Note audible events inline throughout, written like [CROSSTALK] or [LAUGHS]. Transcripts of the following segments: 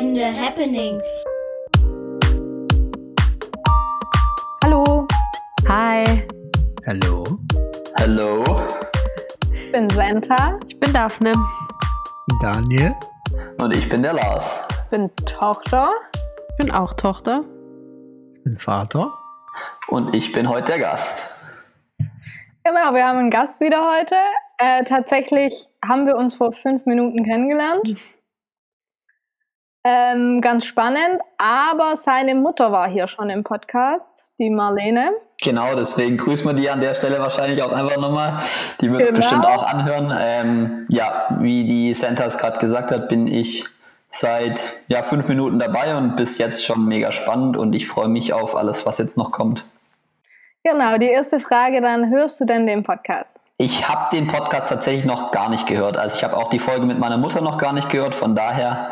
Entscheidende Happenings. Hallo, Hi, Hallo. Hallo ich bin Santa, ich bin Daphne. Daniel. und ich bin der Lars. bin Tochter. Ich bin auch Tochter. Ich bin Vater. Und ich bin heute der Gast. Genau, wir haben einen Gast wieder heute. Äh, tatsächlich haben wir uns vor fünf Minuten kennengelernt. Ähm, ganz spannend, aber seine Mutter war hier schon im Podcast, die Marlene. Genau, deswegen grüßen wir die an der Stelle wahrscheinlich auch einfach nochmal. Die wird es Genau. bestimmt auch anhören. Ähm, ja, wie die Santa es gerade gesagt hat, bin ich seit ja, fünf Minuten dabei und bis jetzt schon mega spannend und ich freue mich auf alles, was jetzt noch kommt. Genau, die erste Frage dann, hörst du denn den Podcast? Ich habe den Podcast tatsächlich noch gar nicht gehört. Also ich habe auch die Folge mit meiner Mutter noch gar nicht gehört. Von daher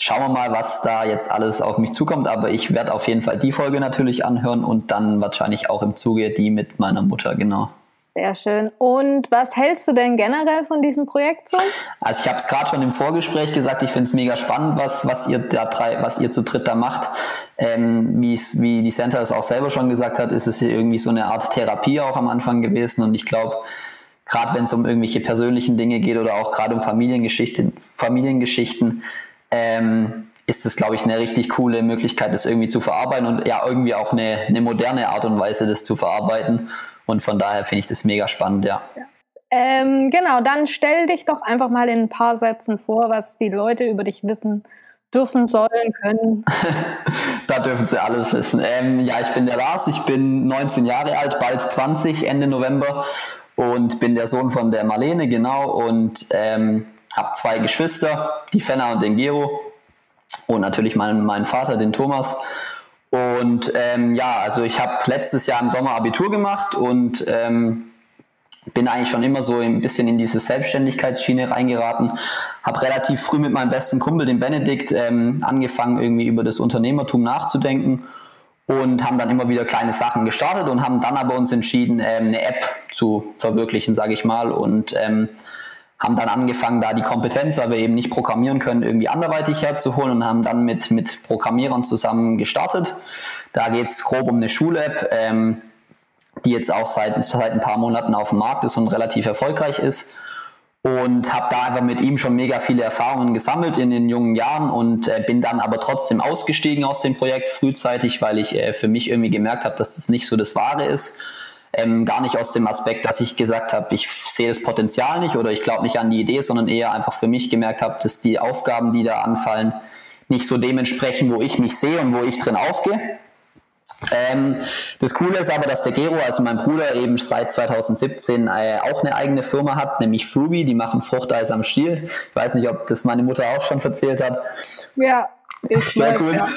schauen wir mal, was da jetzt alles auf mich zukommt. Aber ich werde auf jeden Fall die Folge natürlich anhören und dann wahrscheinlich auch im Zuge die mit meiner Mutter, genau. Sehr schön. Und was hältst du denn generell von diesem Projekt so? Also ich habe es gerade schon im Vorgespräch gesagt, ich finde es mega spannend, was, was ihr da drei, was ihr zu dritt da macht. Ähm, wie's, wie die Santa es auch selber schon gesagt hat, ist es irgendwie so eine Art Therapie auch am Anfang gewesen. Und ich glaube, gerade wenn es um irgendwelche persönlichen Dinge geht oder auch gerade um Familiengeschichten, Familiengeschichten, ähm, ist es, glaube ich, eine richtig coole Möglichkeit, das irgendwie zu verarbeiten und ja, irgendwie auch eine, eine moderne Art und Weise, das zu verarbeiten. Und von daher finde ich das mega spannend, ja. Ähm, genau, dann stell dich doch einfach mal in ein paar Sätzen vor, was die Leute über dich wissen dürfen, sollen, können. [LAUGHS] Da dürfen Sie alles wissen. Ähm, ja, ich bin der Lars, ich bin 19 Jahre alt, bald 20, Ende November und bin der Sohn von der Marlene, genau, und ähm, habe zwei Geschwister, die Fenna und den Gero und natürlich meinen, meinen Vater, den Thomas. Und ähm, ja, also ich habe letztes Jahr im Sommer Abitur gemacht und ähm, bin eigentlich schon immer so ein bisschen in diese Selbstständigkeitsschiene reingeraten. Habe relativ früh mit meinem besten Kumpel, dem Benedikt, ähm, angefangen, irgendwie über das Unternehmertum nachzudenken und haben dann immer wieder kleine Sachen gestartet und haben dann aber uns entschieden, ähm, eine App zu verwirklichen, sage ich mal. Und ähm, haben dann angefangen, da die Kompetenz, weil wir eben nicht programmieren können, irgendwie anderweitig herzuholen und haben dann mit, mit Programmierern zusammen gestartet. Da geht es grob um eine Schul-App, ähm, die jetzt auch seit, seit ein paar Monaten auf dem Markt ist und relativ erfolgreich ist. Und habe da einfach mit ihm schon mega viele Erfahrungen gesammelt in den jungen Jahren und äh, bin dann aber trotzdem ausgestiegen aus dem Projekt frühzeitig, weil ich äh, für mich irgendwie gemerkt habe, dass das nicht so das Wahre ist. Ähm, gar nicht aus dem Aspekt, dass ich gesagt habe, ich sehe das Potenzial nicht oder ich glaube nicht an die Idee, sondern eher einfach für mich gemerkt habe, dass die Aufgaben, die da anfallen, nicht so dementsprechend, wo ich mich sehe und wo ich drin aufgehe. Ähm, das Coole ist aber, dass der Gero, also mein Bruder, eben seit 2017 äh, auch eine eigene Firma hat, nämlich Fruby, die machen Fruchteis am Stiel. Ich weiß nicht, ob das meine Mutter auch schon erzählt hat. Ja, ich Sehr weiß, cool. ja.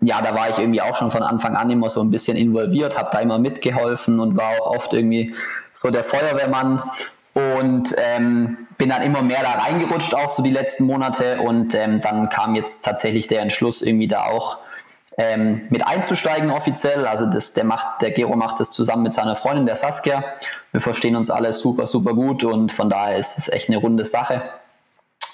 Ja, da war ich irgendwie auch schon von Anfang an immer so ein bisschen involviert, habe da immer mitgeholfen und war auch oft irgendwie so der Feuerwehrmann und ähm, bin dann immer mehr da reingerutscht, auch so die letzten Monate und ähm, dann kam jetzt tatsächlich der Entschluss, irgendwie da auch ähm, mit einzusteigen offiziell. Also das, der macht, der Gero macht das zusammen mit seiner Freundin, der Saskia. Wir verstehen uns alle super, super gut und von daher ist es echt eine runde Sache.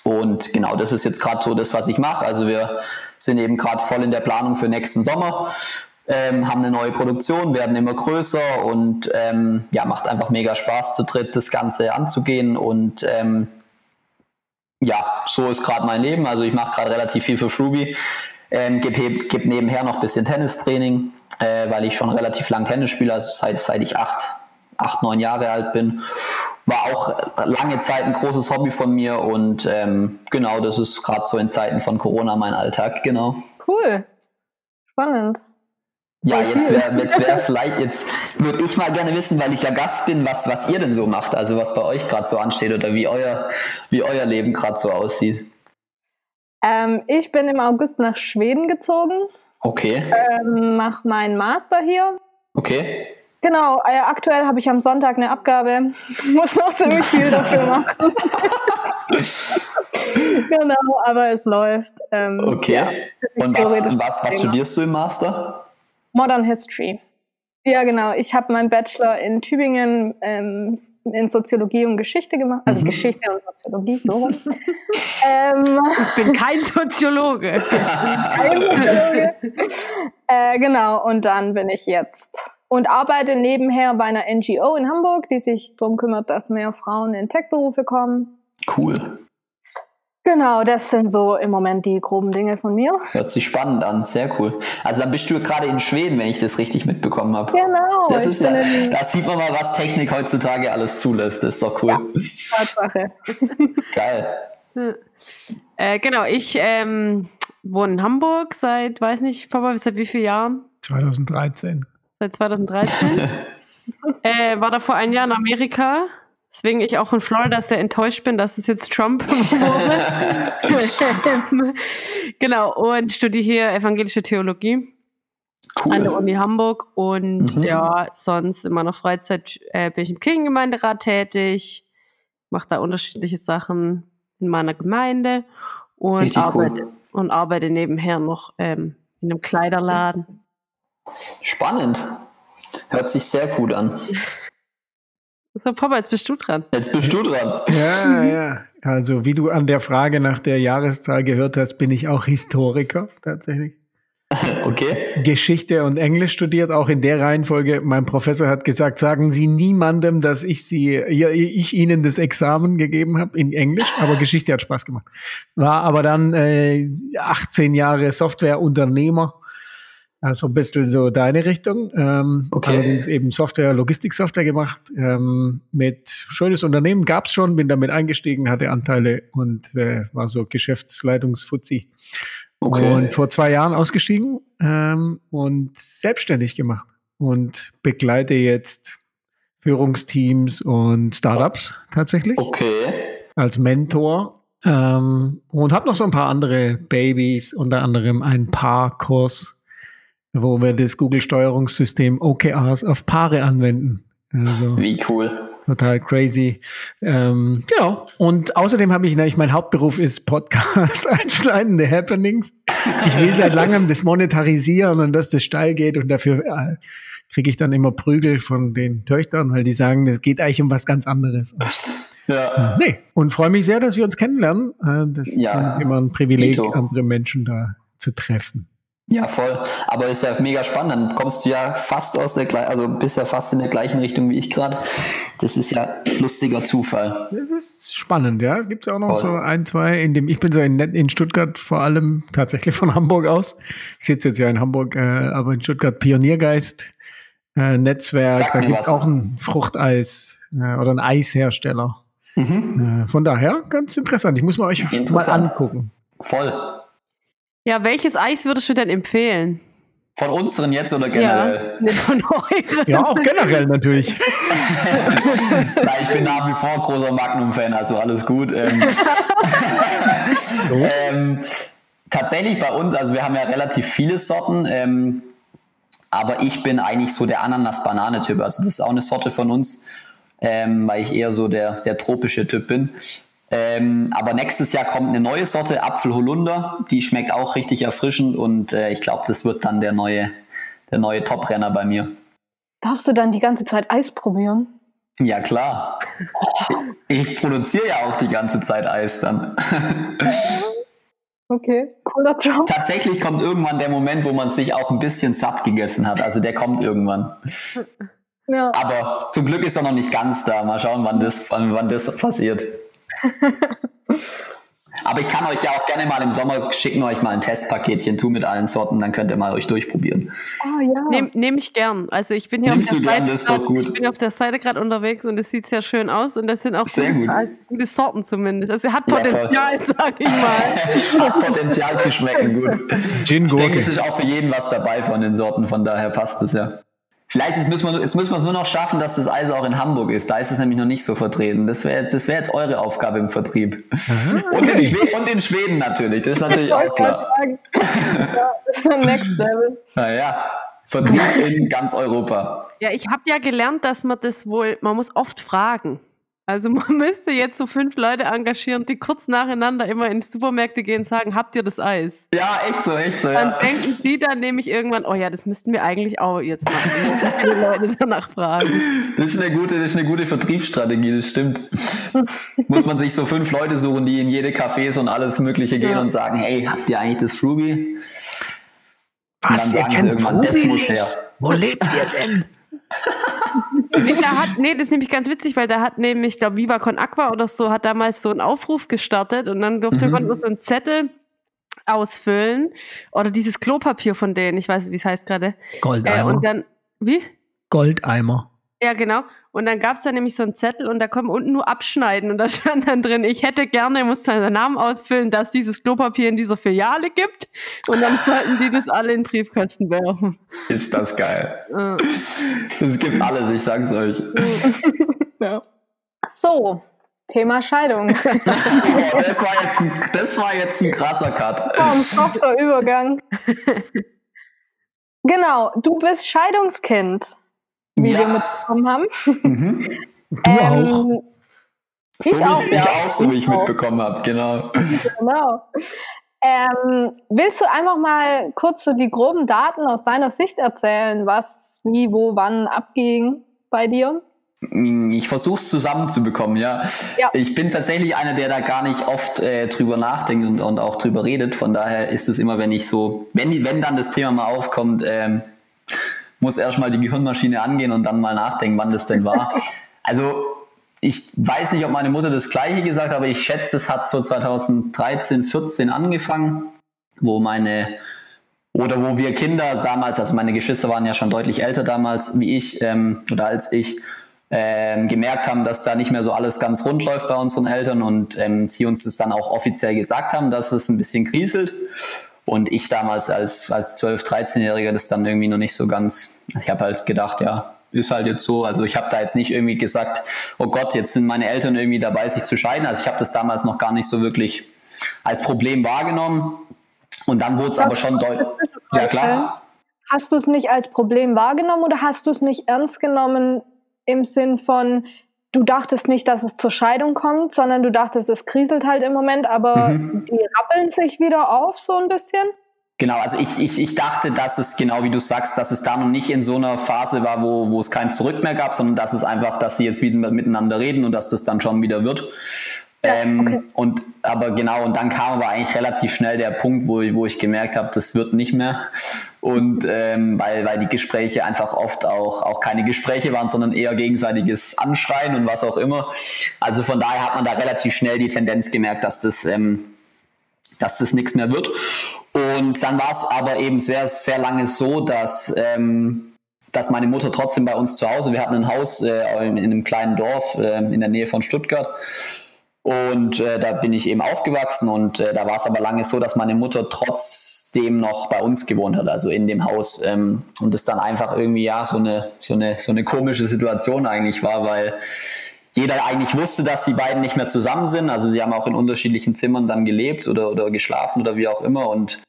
Und genau, das ist jetzt gerade so das, was ich mache. Also wir sind eben gerade voll in der Planung für nächsten Sommer, ähm, haben eine neue Produktion, werden immer größer und ähm, ja, macht einfach mega Spaß zu dritt, das Ganze anzugehen und ähm, ja, so ist gerade mein Leben. Also ich mache gerade relativ viel für Fruby, ähm, gebe geb nebenher noch ein bisschen Tennistraining, äh, weil ich schon relativ lang Tennis spiele, also seit, seit ich acht, acht, neun Jahre alt bin. War auch lange Zeit ein großes Hobby von mir und ähm, genau, das ist gerade so in Zeiten von Corona mein Alltag, genau. Cool. Spannend. Ja, jetzt wäre jetzt wär [LAUGHS] vielleicht, jetzt würde ich mal gerne wissen, weil ich ja Gast bin, was, was ihr denn so macht, also was bei euch gerade so ansteht oder wie euer, wie euer Leben gerade so aussieht. Ähm, ich bin im August nach Schweden gezogen, Okay, ähm, mache meinen Master hier. okay. Genau, äh, aktuell habe ich am Sonntag eine Abgabe, [LAUGHS] muss noch ziemlich viel dafür machen. [LAUGHS] genau, aber es läuft. Ähm, Okay. ja, Und was, was, was studierst du im Master? Modern History. Ja, genau. Ich habe meinen Bachelor in Tübingen ähm, in Soziologie und Geschichte gemacht. Also Mhm. Geschichte und Soziologie, so. rum. [LAUGHS] ähm, Ich bin kein Soziologe. kein Soziologe. äh, genau, und dann bin ich jetzt und arbeite nebenher bei einer NGO in Hamburg, die sich darum kümmert, dass mehr Frauen in Tech-Berufe kommen. Cool. Genau, das sind so im Moment die groben Dinge von mir. Hört sich spannend an, sehr cool. Also dann bist du gerade in Schweden, wenn ich das richtig mitbekommen habe. Genau, Das ist ja, da sieht man mal, was Technik heutzutage alles zulässt. Das ist doch cool. Tatsache. [LAUGHS] Geil. äh, genau, ich ähm, wohne in Hamburg seit, weiß nicht, Papa, seit wie vielen Jahren? 2013. Seit 2013. [LAUGHS] äh, war davor ein Jahr in Amerika. Deswegen ich auch in Florida sehr enttäuscht bin, dass es jetzt Trump [LAUGHS] wurde. [LAUGHS] genau, und studiere hier evangelische Theologie an der Cool. Uni Hamburg. Und Mhm. ja, sonst in meiner Freizeit äh, bin ich im Kirchengemeinderat tätig, mache da unterschiedliche Sachen in meiner Gemeinde und Richtig cool. arbeite, und arbeite nebenher noch ähm, in einem Kleiderladen. Spannend. Hört sich sehr gut an. So, Papa, jetzt bist du dran. Jetzt bist du dran. Ja, ja. Also wie du an der Frage nach der Jahreszahl gehört hast, bin ich auch Historiker tatsächlich. [LAUGHS] Okay. Geschichte und Englisch studiert, auch in der Reihenfolge. Mein Professor hat gesagt, sagen Sie niemandem, dass ich Sie, ja, ich Ihnen das Examen gegeben habe in Englisch, aber Geschichte hat Spaß gemacht. War aber dann äh, 18 Jahre Softwareunternehmer, also ein bisschen so deine Richtung. Ähm, Okay. Allerdings eben Software, Logistiksoftware gemacht. Ähm, mit schönes Unternehmen gab's schon, bin damit eingestiegen, hatte Anteile und äh, war so Geschäftsleitungsfuzzi. Okay. Und vor zwei Jahren ausgestiegen ähm, und selbstständig gemacht und begleite jetzt Führungsteams und Startups tatsächlich Okay. als Mentor ähm, und habe noch so ein paar andere Babys, unter anderem ein Paar-Kurs, wo wir das Google-Steuerungssystem OKRs auf Paare anwenden. Also Wie cool. total crazy. Ähm, genau. Und außerdem habe ich, nämlich mein Hauptberuf ist Podcast, [LAUGHS] einschneidende Happenings. Ich will seit langem das monetarisieren und dass das steil geht und dafür äh, kriege ich dann immer Prügel von den Töchtern, weil die sagen, es geht eigentlich um was ganz anderes. [LAUGHS] Ja. Nee, und freue mich sehr, dass wir uns kennenlernen. Äh, Das ist Ja, immer ein Privileg, Dito. andere Menschen da zu treffen. Ja, voll. Aber ist ja mega spannend. Dann kommst du ja fast aus der gleichen, also bist ja fast in der gleichen Richtung wie ich gerade. Das ist ja lustiger Zufall. Das ist spannend, ja. Es gibt auch noch Voll. so ein, zwei, in dem ich bin so in, in Stuttgart vor allem tatsächlich von Hamburg aus. Ich sitze jetzt ja in Hamburg, äh, aber in Stuttgart Pioniergeist äh, Netzwerk. Sag da gibt es auch ein Fruchteis äh, oder ein Eishersteller. Mhm. Äh, von daher ganz interessant. Ich muss mal euch mal angucken. Voll. Ja, welches Eis würdest du denn empfehlen? Von unseren jetzt oder generell? Ja, von [LAUGHS] euren. Ja, auch generell natürlich. [LAUGHS] Nein, ich bin nach wie vor großer Magnum-Fan, also alles gut. Ähm, [LAUGHS] ähm, tatsächlich bei uns, also wir haben ja relativ viele Sorten, ähm, aber ich bin eigentlich so der Ananas-Banane-Typ. Also das ist auch eine Sorte von uns, ähm, weil ich eher so der, der tropische Typ bin. Ähm, aber nächstes Jahr kommt eine neue Sorte, Apfel-Holunder. Die schmeckt auch richtig erfrischend und äh, ich glaube, das wird dann der neue, der neue Top-Renner bei mir. Darfst du dann die ganze Zeit Eis probieren? Ja, klar. Ich produziere ja auch die ganze Zeit Eis dann. [LAUGHS] Okay, cooler Job. Tatsächlich kommt irgendwann der Moment, wo man sich auch ein bisschen satt gegessen hat. Also der kommt irgendwann. Ja. Aber zum Glück ist er noch nicht ganz da. Mal schauen, wann das, wann, wann das passiert. Aber ich kann euch ja auch gerne mal im Sommer schicken, euch mal ein Testpaketchen tu mit allen Sorten, dann könnt ihr mal euch durchprobieren. Ah ja. Nehme nehm ich gern. Also ich bin hier Nimmst auf der gern, Seite das ist doch grad- gut. Ich bin auf der Seite gerade unterwegs und es sieht sehr schön aus und das sind auch Sehr gute, gut. gute Sorten zumindest. Also er hat Ja. Potenzial, [LAUGHS] sag ich mal. [LAUGHS] Hat Potenzial zu schmecken, gut. Gin Ich denke, es ist auch für jeden was dabei von den Sorten, von daher passt es ja. Vielleicht, jetzt müssen, wir, jetzt müssen wir es nur noch schaffen, dass das Eis auch in Hamburg ist. Da ist es nämlich noch nicht so vertreten. Das wäre das wär jetzt eure Aufgabe im Vertrieb. Und, in Schwe und in Schweden natürlich, das ist natürlich auch klar. [LAUGHS] ja, das ist ein Next Level. Naja, Vertrieb in ganz Europa. Ja, ich habe ja gelernt, dass man das wohl, man muss oft fragen. Also [LAUGHS] man müsste jetzt so fünf Leute engagieren, die kurz nacheinander immer in die Supermärkte gehen und sagen, habt ihr das Eis? Ja, echt so, echt so. Dann Ja. denken die dann nämlich irgendwann, oh ja, das müssten wir eigentlich auch jetzt machen, [LAUGHS] viele Leute danach fragen. Das ist eine gute, das ist eine gute Vertriebsstrategie, das stimmt. Muss man sich so fünf Leute suchen, die in jede Cafés und alles Mögliche gehen Ja. und sagen, hey, habt ihr eigentlich das Fruby? Und Was, dann ihr sagen sie kennt irgendwann, das Fruby muss nicht? her. Wo lebt ihr denn? [LAUGHS] Nee, da hat, nee, das ist nämlich ganz witzig, weil da hat nämlich, ich glaube, Viva Con Aqua oder so, hat damals so einen Aufruf gestartet und dann durfte Mhm. man so einen Zettel ausfüllen oder dieses Klopapier von denen, ich weiß nicht, wie es heißt gerade. Äh, Goldeimer. und dann, wie? Goldeimer. Ja, genau. Und dann gab's da nämlich so einen Zettel und da kommt unten nur abschneiden und da [LAUGHS] stand dann drin, ich hätte gerne, muss seinen Namen ausfüllen, dass dieses Klopapier in dieser Filiale gibt und dann sollten die das alle in den Briefkasten werfen. Ist das geil. Äh, Es gibt alles, ich sag's euch. Ja. So, Thema Scheidung. Boah, [LAUGHS] das, war jetzt ein, das war jetzt ein krasser Cut. Ein softer Übergang. [LAUGHS] Genau, du bist Scheidungskind, wie wir Ja, mitbekommen haben. mhm. [LAUGHS] Du auch. Ähm, so Ich auch, ich ja. auch, so wie ich Ich auch. mitbekommen habe, genau. Genau. Ähm, willst du einfach mal kurz so die groben Daten aus deiner Sicht erzählen, was, wie, wo, wann abging bei dir? Ich versuche es zusammenzubekommen, ja. Ja. Ich bin tatsächlich einer, der da gar nicht oft äh, drüber nachdenkt und, und auch drüber redet. Von daher ist es immer, wenn ich so, wenn, wenn dann das Thema mal aufkommt, ähm, muss erstmal die Gehirnmaschine angehen und dann mal nachdenken, wann das denn war. [LAUGHS] Also ich weiß nicht, ob meine Mutter das gleiche gesagt hat, aber ich schätze, das hat so 2013, 14 angefangen, wo meine oder wo wir Kinder damals, also meine Geschwister waren ja schon deutlich älter damals wie ich ähm, oder als ich, ähm, gemerkt haben, dass da nicht mehr so alles ganz rund läuft bei unseren Eltern und ähm, sie uns das dann auch offiziell gesagt haben, dass es ein bisschen kriselt. Und ich damals als, als 12-, 13-Jähriger das dann irgendwie noch nicht so ganz, also ich habe halt gedacht, ja, ist halt jetzt so. Also ich habe da jetzt nicht irgendwie gesagt, oh Gott, jetzt sind meine Eltern irgendwie dabei, sich zu scheiden. Also ich habe das damals noch gar nicht so wirklich als Problem wahrgenommen. Und dann wurde es aber schon deutlich. Ja, klar. Hast du es nicht als Problem wahrgenommen oder hast du es nicht ernst genommen im Sinn von, du dachtest nicht, dass es zur Scheidung kommt, sondern du dachtest, es kriselt halt im Moment, aber Mhm. die rappeln sich wieder auf so ein bisschen? Genau, also ich, ich, ich dachte, dass es, genau wie du sagst, dass es da noch nicht in so einer Phase war, wo, wo es kein Zurück mehr gab, sondern dass es einfach, dass sie jetzt wieder miteinander reden und dass das dann schon wieder wird. Ähm, okay. Und aber genau, und dann kam aber eigentlich relativ schnell der Punkt, wo, wo ich gemerkt habe, das wird nicht mehr. Und ähm, weil, weil die Gespräche einfach oft auch, auch keine Gespräche waren, sondern eher gegenseitiges Anschreien und was auch immer. Also von daher hat man da relativ schnell die Tendenz gemerkt, dass das ähm, dass das nichts mehr wird. Und dann war es aber eben sehr, sehr lange so, dass, ähm, dass meine Mutter trotzdem bei uns zu Hause, wir hatten ein Haus äh, in, in einem kleinen Dorf äh, in der Nähe von Stuttgart. Und äh, da bin ich eben aufgewachsen und äh, da war es aber lange so, dass meine Mutter trotzdem noch bei uns gewohnt hat, also in dem Haus. Ähm, und es dann einfach irgendwie ja so eine, so, eine, so eine komische Situation eigentlich war, weil jeder eigentlich wusste, dass die beiden nicht mehr zusammen sind. Also sie haben auch in unterschiedlichen Zimmern dann gelebt oder, oder geschlafen oder wie auch immer. Und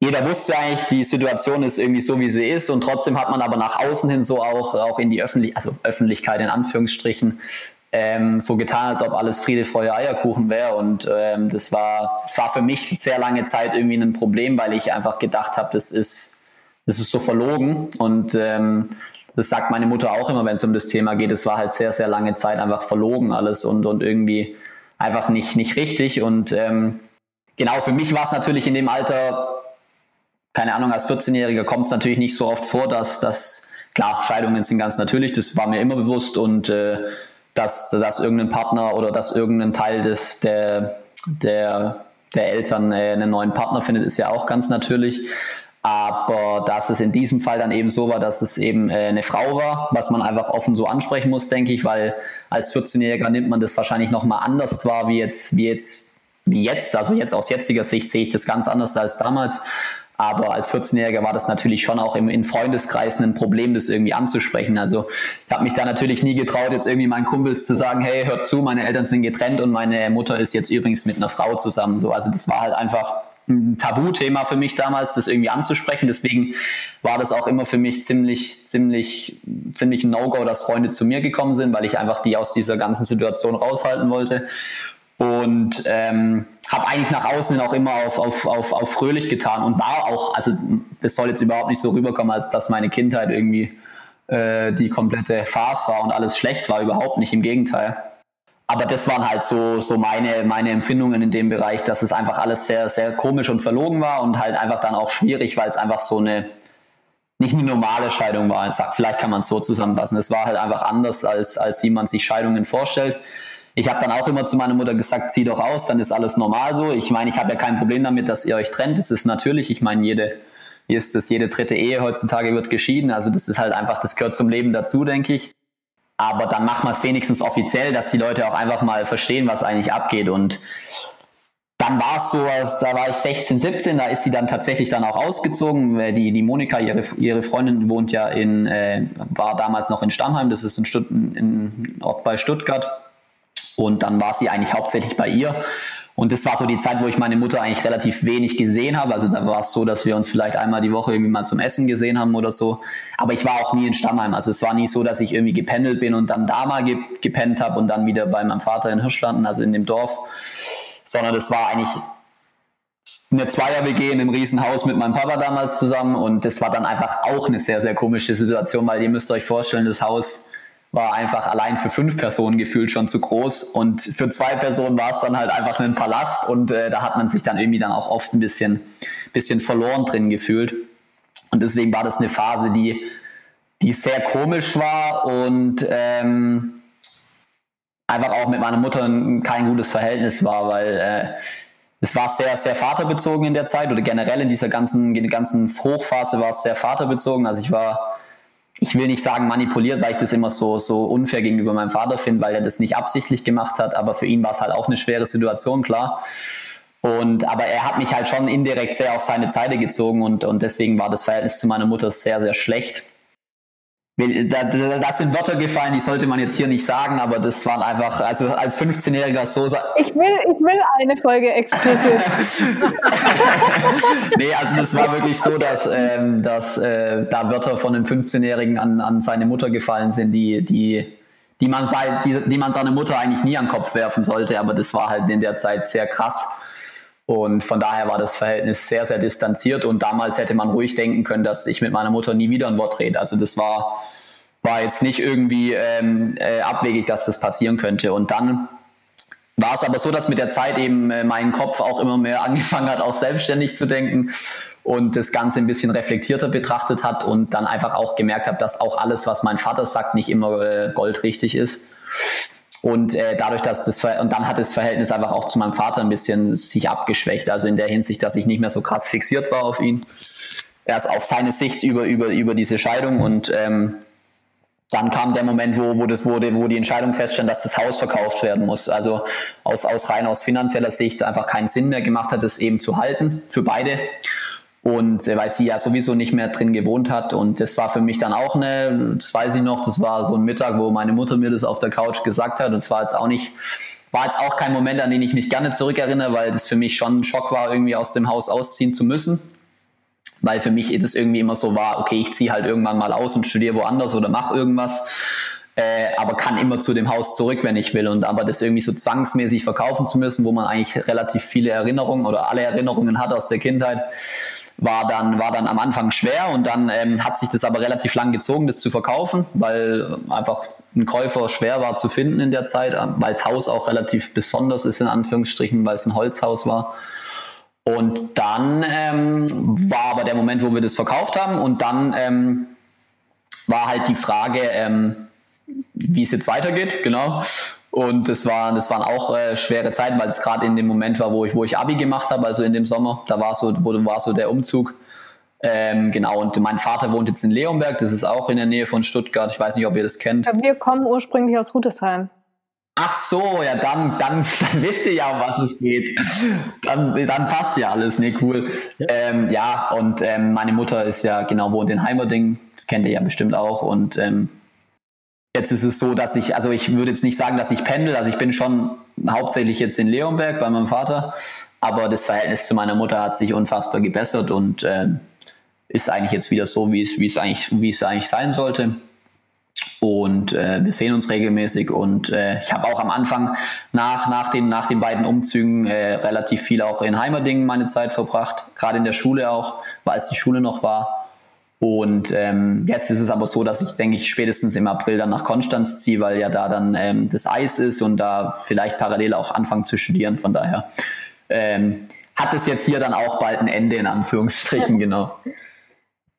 jeder wusste eigentlich, die Situation ist irgendwie so, wie sie ist. Und trotzdem hat man aber nach außen hin so auch, auch in die Öffentlich also Öffentlichkeit in Anführungsstrichen ähm, so getan, als ob alles Friede, Freude, Eierkuchen wäre. Und ähm, das, war, das war für mich sehr lange Zeit irgendwie ein Problem, weil ich einfach gedacht habe, das ist, das ist so verlogen. Und ähm, das sagt meine Mutter auch immer, wenn es um das Thema geht. Es war halt sehr, sehr lange Zeit einfach verlogen alles und, und irgendwie einfach nicht, nicht richtig. Und ähm, genau, für mich war es natürlich in dem Alter, keine Ahnung, als 14-Jähriger kommt es natürlich nicht so oft vor, dass, dass, klar, Scheidungen sind ganz natürlich, das war mir immer bewusst und äh, dass, dass irgendein Partner oder dass irgendein Teil des, der, der, der Eltern äh, einen neuen Partner findet, ist ja auch ganz natürlich. Aber dass es in diesem Fall dann eben so war, dass es eben äh, eine Frau war, was man einfach offen so ansprechen muss, denke ich, weil als 14-Jähriger nimmt man das wahrscheinlich nochmal anders wahr, wie jetzt, wie jetzt, wie jetzt, also jetzt aus jetziger Sicht sehe ich das ganz anders als damals. Aber als 14-Jähriger war das natürlich schon auch im, in Freundeskreisen ein Problem, das irgendwie anzusprechen. Also ich habe mich da natürlich nie getraut, jetzt irgendwie meinen Kumpels zu sagen, hey, hört zu, meine Eltern sind getrennt und meine Mutter ist jetzt übrigens mit einer Frau zusammen. So, also das war halt einfach ein Tabuthema für mich damals, das irgendwie anzusprechen. Deswegen war das auch immer für mich ziemlich, ziemlich, ziemlich ein No-Go, dass Freunde zu mir gekommen sind, weil ich einfach die aus dieser ganzen Situation raushalten wollte. Und ähm, habe eigentlich nach außen auch immer auf, auf, auf, auf fröhlich getan und war auch, also das soll jetzt überhaupt nicht so rüberkommen, als dass meine Kindheit irgendwie äh, die komplette Farce war und alles schlecht war, überhaupt nicht, im Gegenteil. Aber das waren halt so, so meine, meine Empfindungen in dem Bereich, dass es einfach alles sehr, sehr komisch und verlogen war und halt einfach dann auch schwierig, weil es einfach so eine, nicht eine normale Scheidung war. Vielleicht kann man es so zusammenfassen. Es war halt einfach anders, als, als wie man sich Scheidungen vorstellt. Ich habe dann auch immer zu meiner Mutter gesagt, zieh doch aus, dann ist alles normal so. Ich meine, ich habe ja kein Problem damit, dass ihr euch trennt. Das ist natürlich, ich meine, jede, wie ist das, jede dritte Ehe heutzutage wird geschieden. Also das ist halt einfach, das gehört zum Leben dazu, denke ich. Aber dann machen wir es wenigstens offiziell, dass die Leute auch einfach mal verstehen, was eigentlich abgeht. Und dann war es so, da war ich 16, 17, da ist sie dann tatsächlich dann auch ausgezogen. Die, die Monika, ihre, ihre Freundin, wohnt ja in, äh, war damals noch in Stammheim, das ist ein, Stutt ein Ort bei Stuttgart. Und dann war sie eigentlich hauptsächlich bei ihr. Und das war so die Zeit, wo ich meine Mutter eigentlich relativ wenig gesehen habe. Also da war es so, dass wir uns vielleicht einmal die Woche irgendwie mal zum Essen gesehen haben oder so. Aber ich war auch nie in Stammheim. Also es war nie so, dass ich irgendwie gependelt bin und dann da mal gepennt habe und dann wieder bei meinem Vater in Hirschlanden, also in dem Dorf. Sondern das war eigentlich eine Zweier-WG in einem Riesenhaus mit meinem Papa damals zusammen. Und das war dann einfach auch eine sehr, sehr komische Situation, weil ihr müsst euch vorstellen, das Haus war einfach allein für fünf Personen gefühlt schon zu groß und für zwei Personen war es dann halt einfach ein Palast und äh, da hat man sich dann irgendwie dann auch oft ein bisschen, bisschen verloren drin gefühlt. Und deswegen war das eine Phase, die, die sehr komisch war und ähm, einfach auch mit meiner Mutter kein gutes Verhältnis war, weil äh, es war sehr, sehr vaterbezogen in der Zeit oder generell in dieser ganzen, ganzen Hochphase war es sehr vaterbezogen. Also ich war ich will nicht sagen manipuliert, weil ich das immer so, so unfair gegenüber meinem Vater finde, weil er das nicht absichtlich gemacht hat, aber für ihn war es halt auch eine schwere Situation, klar. Und, aber er hat mich halt schon indirekt sehr auf seine Seite gezogen und, und deswegen war das Verhältnis zu meiner Mutter sehr, sehr schlecht. Da, da, sind Wörter gefallen, die sollte man jetzt hier nicht sagen, aber das waren einfach, also als 15-Jähriger so. Ich will, ich will eine Folge explizit. [LAUGHS] nee, also das war wirklich so, dass, ähm, dass äh, da Wörter von einem 15-Jährigen an, an seine Mutter gefallen sind, die, die, die, man sei, die, die man seiner Mutter eigentlich nie an den Kopf werfen sollte, aber das war halt in der Zeit sehr krass. Und von daher war das Verhältnis sehr, sehr distanziert. Und damals hätte man ruhig denken können, dass ich mit meiner Mutter nie wieder ein Wort rede. Also das war, war jetzt nicht irgendwie ähm, äh, abwegig, dass das passieren könnte. Und dann war es aber so, dass mit der Zeit eben äh, mein Kopf auch immer mehr [LAUGHS] angefangen hat, auch selbstständig zu denken und das Ganze ein bisschen reflektierter betrachtet hat und dann einfach auch gemerkt habe, dass auch alles, was mein Vater sagt, nicht immer äh, goldrichtig ist. Und äh, dadurch, dass das Ver und dann hat das Verhältnis einfach auch zu meinem Vater ein bisschen sich abgeschwächt. Also in der Hinsicht, dass ich nicht mehr so krass fixiert war auf ihn. Erst auf seine Sicht über, über, über diese Scheidung und ähm, dann kam der Moment, wo, wo das wurde, wo die Entscheidung feststand, dass das Haus verkauft werden muss. Also aus, aus rein aus finanzieller Sicht einfach keinen Sinn mehr gemacht hat, das eben zu halten für beide. Und äh, weil sie ja sowieso nicht mehr drin gewohnt hat. Und das war für mich dann auch eine, das weiß ich noch, das war so ein Mittag, wo meine Mutter mir das auf der Couch gesagt hat. Und es war jetzt auch nicht, war jetzt auch kein Moment, an den ich mich gerne zurückerinnere, weil das für mich schon ein Schock war, irgendwie aus dem Haus ausziehen zu müssen. Weil für mich das irgendwie immer so war, okay, ich ziehe halt irgendwann mal aus und studiere woanders oder mache irgendwas. Äh, aber kann immer zu dem Haus zurück, wenn ich will. Und aber das irgendwie so zwangsmäßig verkaufen zu müssen, wo man eigentlich relativ viele Erinnerungen oder alle Erinnerungen hat aus der Kindheit, war dann, war dann am Anfang schwer und dann ähm, hat sich das aber relativ lang gezogen, das zu verkaufen, weil einfach ein Käufer schwer war zu finden in der Zeit, weil das Haus auch relativ besonders ist, in Anführungsstrichen, weil es ein Holzhaus war. Und dann ähm, war aber der Moment, wo wir das verkauft haben und dann ähm, war halt die Frage, ähm, wie es jetzt weitergeht, genau. Und das, war, das waren auch äh, schwere Zeiten, weil es gerade in dem Moment war, wo ich, wo ich Abi gemacht habe, also in dem Sommer. Da war so, wo, war so der Umzug. Ähm, genau, und mein Vater wohnt jetzt in Leonberg, das ist auch in der Nähe von Stuttgart. Ich weiß nicht, ob ihr das kennt. Wir kommen ursprünglich aus Rudesheim. Ach so, ja, dann, dann, [LAUGHS] dann wisst ihr ja, um was es geht. Dann, dann passt ja alles, ne, cool. Ja, ähm, ja und ähm, meine Mutter ist ja genau wohnt in Heimerding, das kennt ihr ja bestimmt auch. Und ähm, Jetzt ist es so, dass ich, also ich würde jetzt nicht sagen, dass ich pendel, also ich bin schon hauptsächlich jetzt in Leonberg bei meinem Vater, aber das Verhältnis zu meiner Mutter hat sich unfassbar gebessert und äh, ist eigentlich jetzt wieder so, wie es, wie es eigentlich, wie es eigentlich sein sollte. Und äh, wir sehen uns regelmäßig und äh, ich habe auch am Anfang nach, nach, den, nach den beiden Umzügen äh, relativ viel auch in Heimerdingen meine Zeit verbracht, gerade in der Schule auch, weil es die Schule noch war. Und ähm, jetzt ist es aber so, dass ich, denke ich, spätestens im April dann nach Konstanz ziehe, weil ja da dann ähm, das Eis ist und da vielleicht parallel auch anfangen zu studieren. Von daher ähm, hat es jetzt hier dann auch bald ein Ende in Anführungsstrichen, [LAUGHS] genau.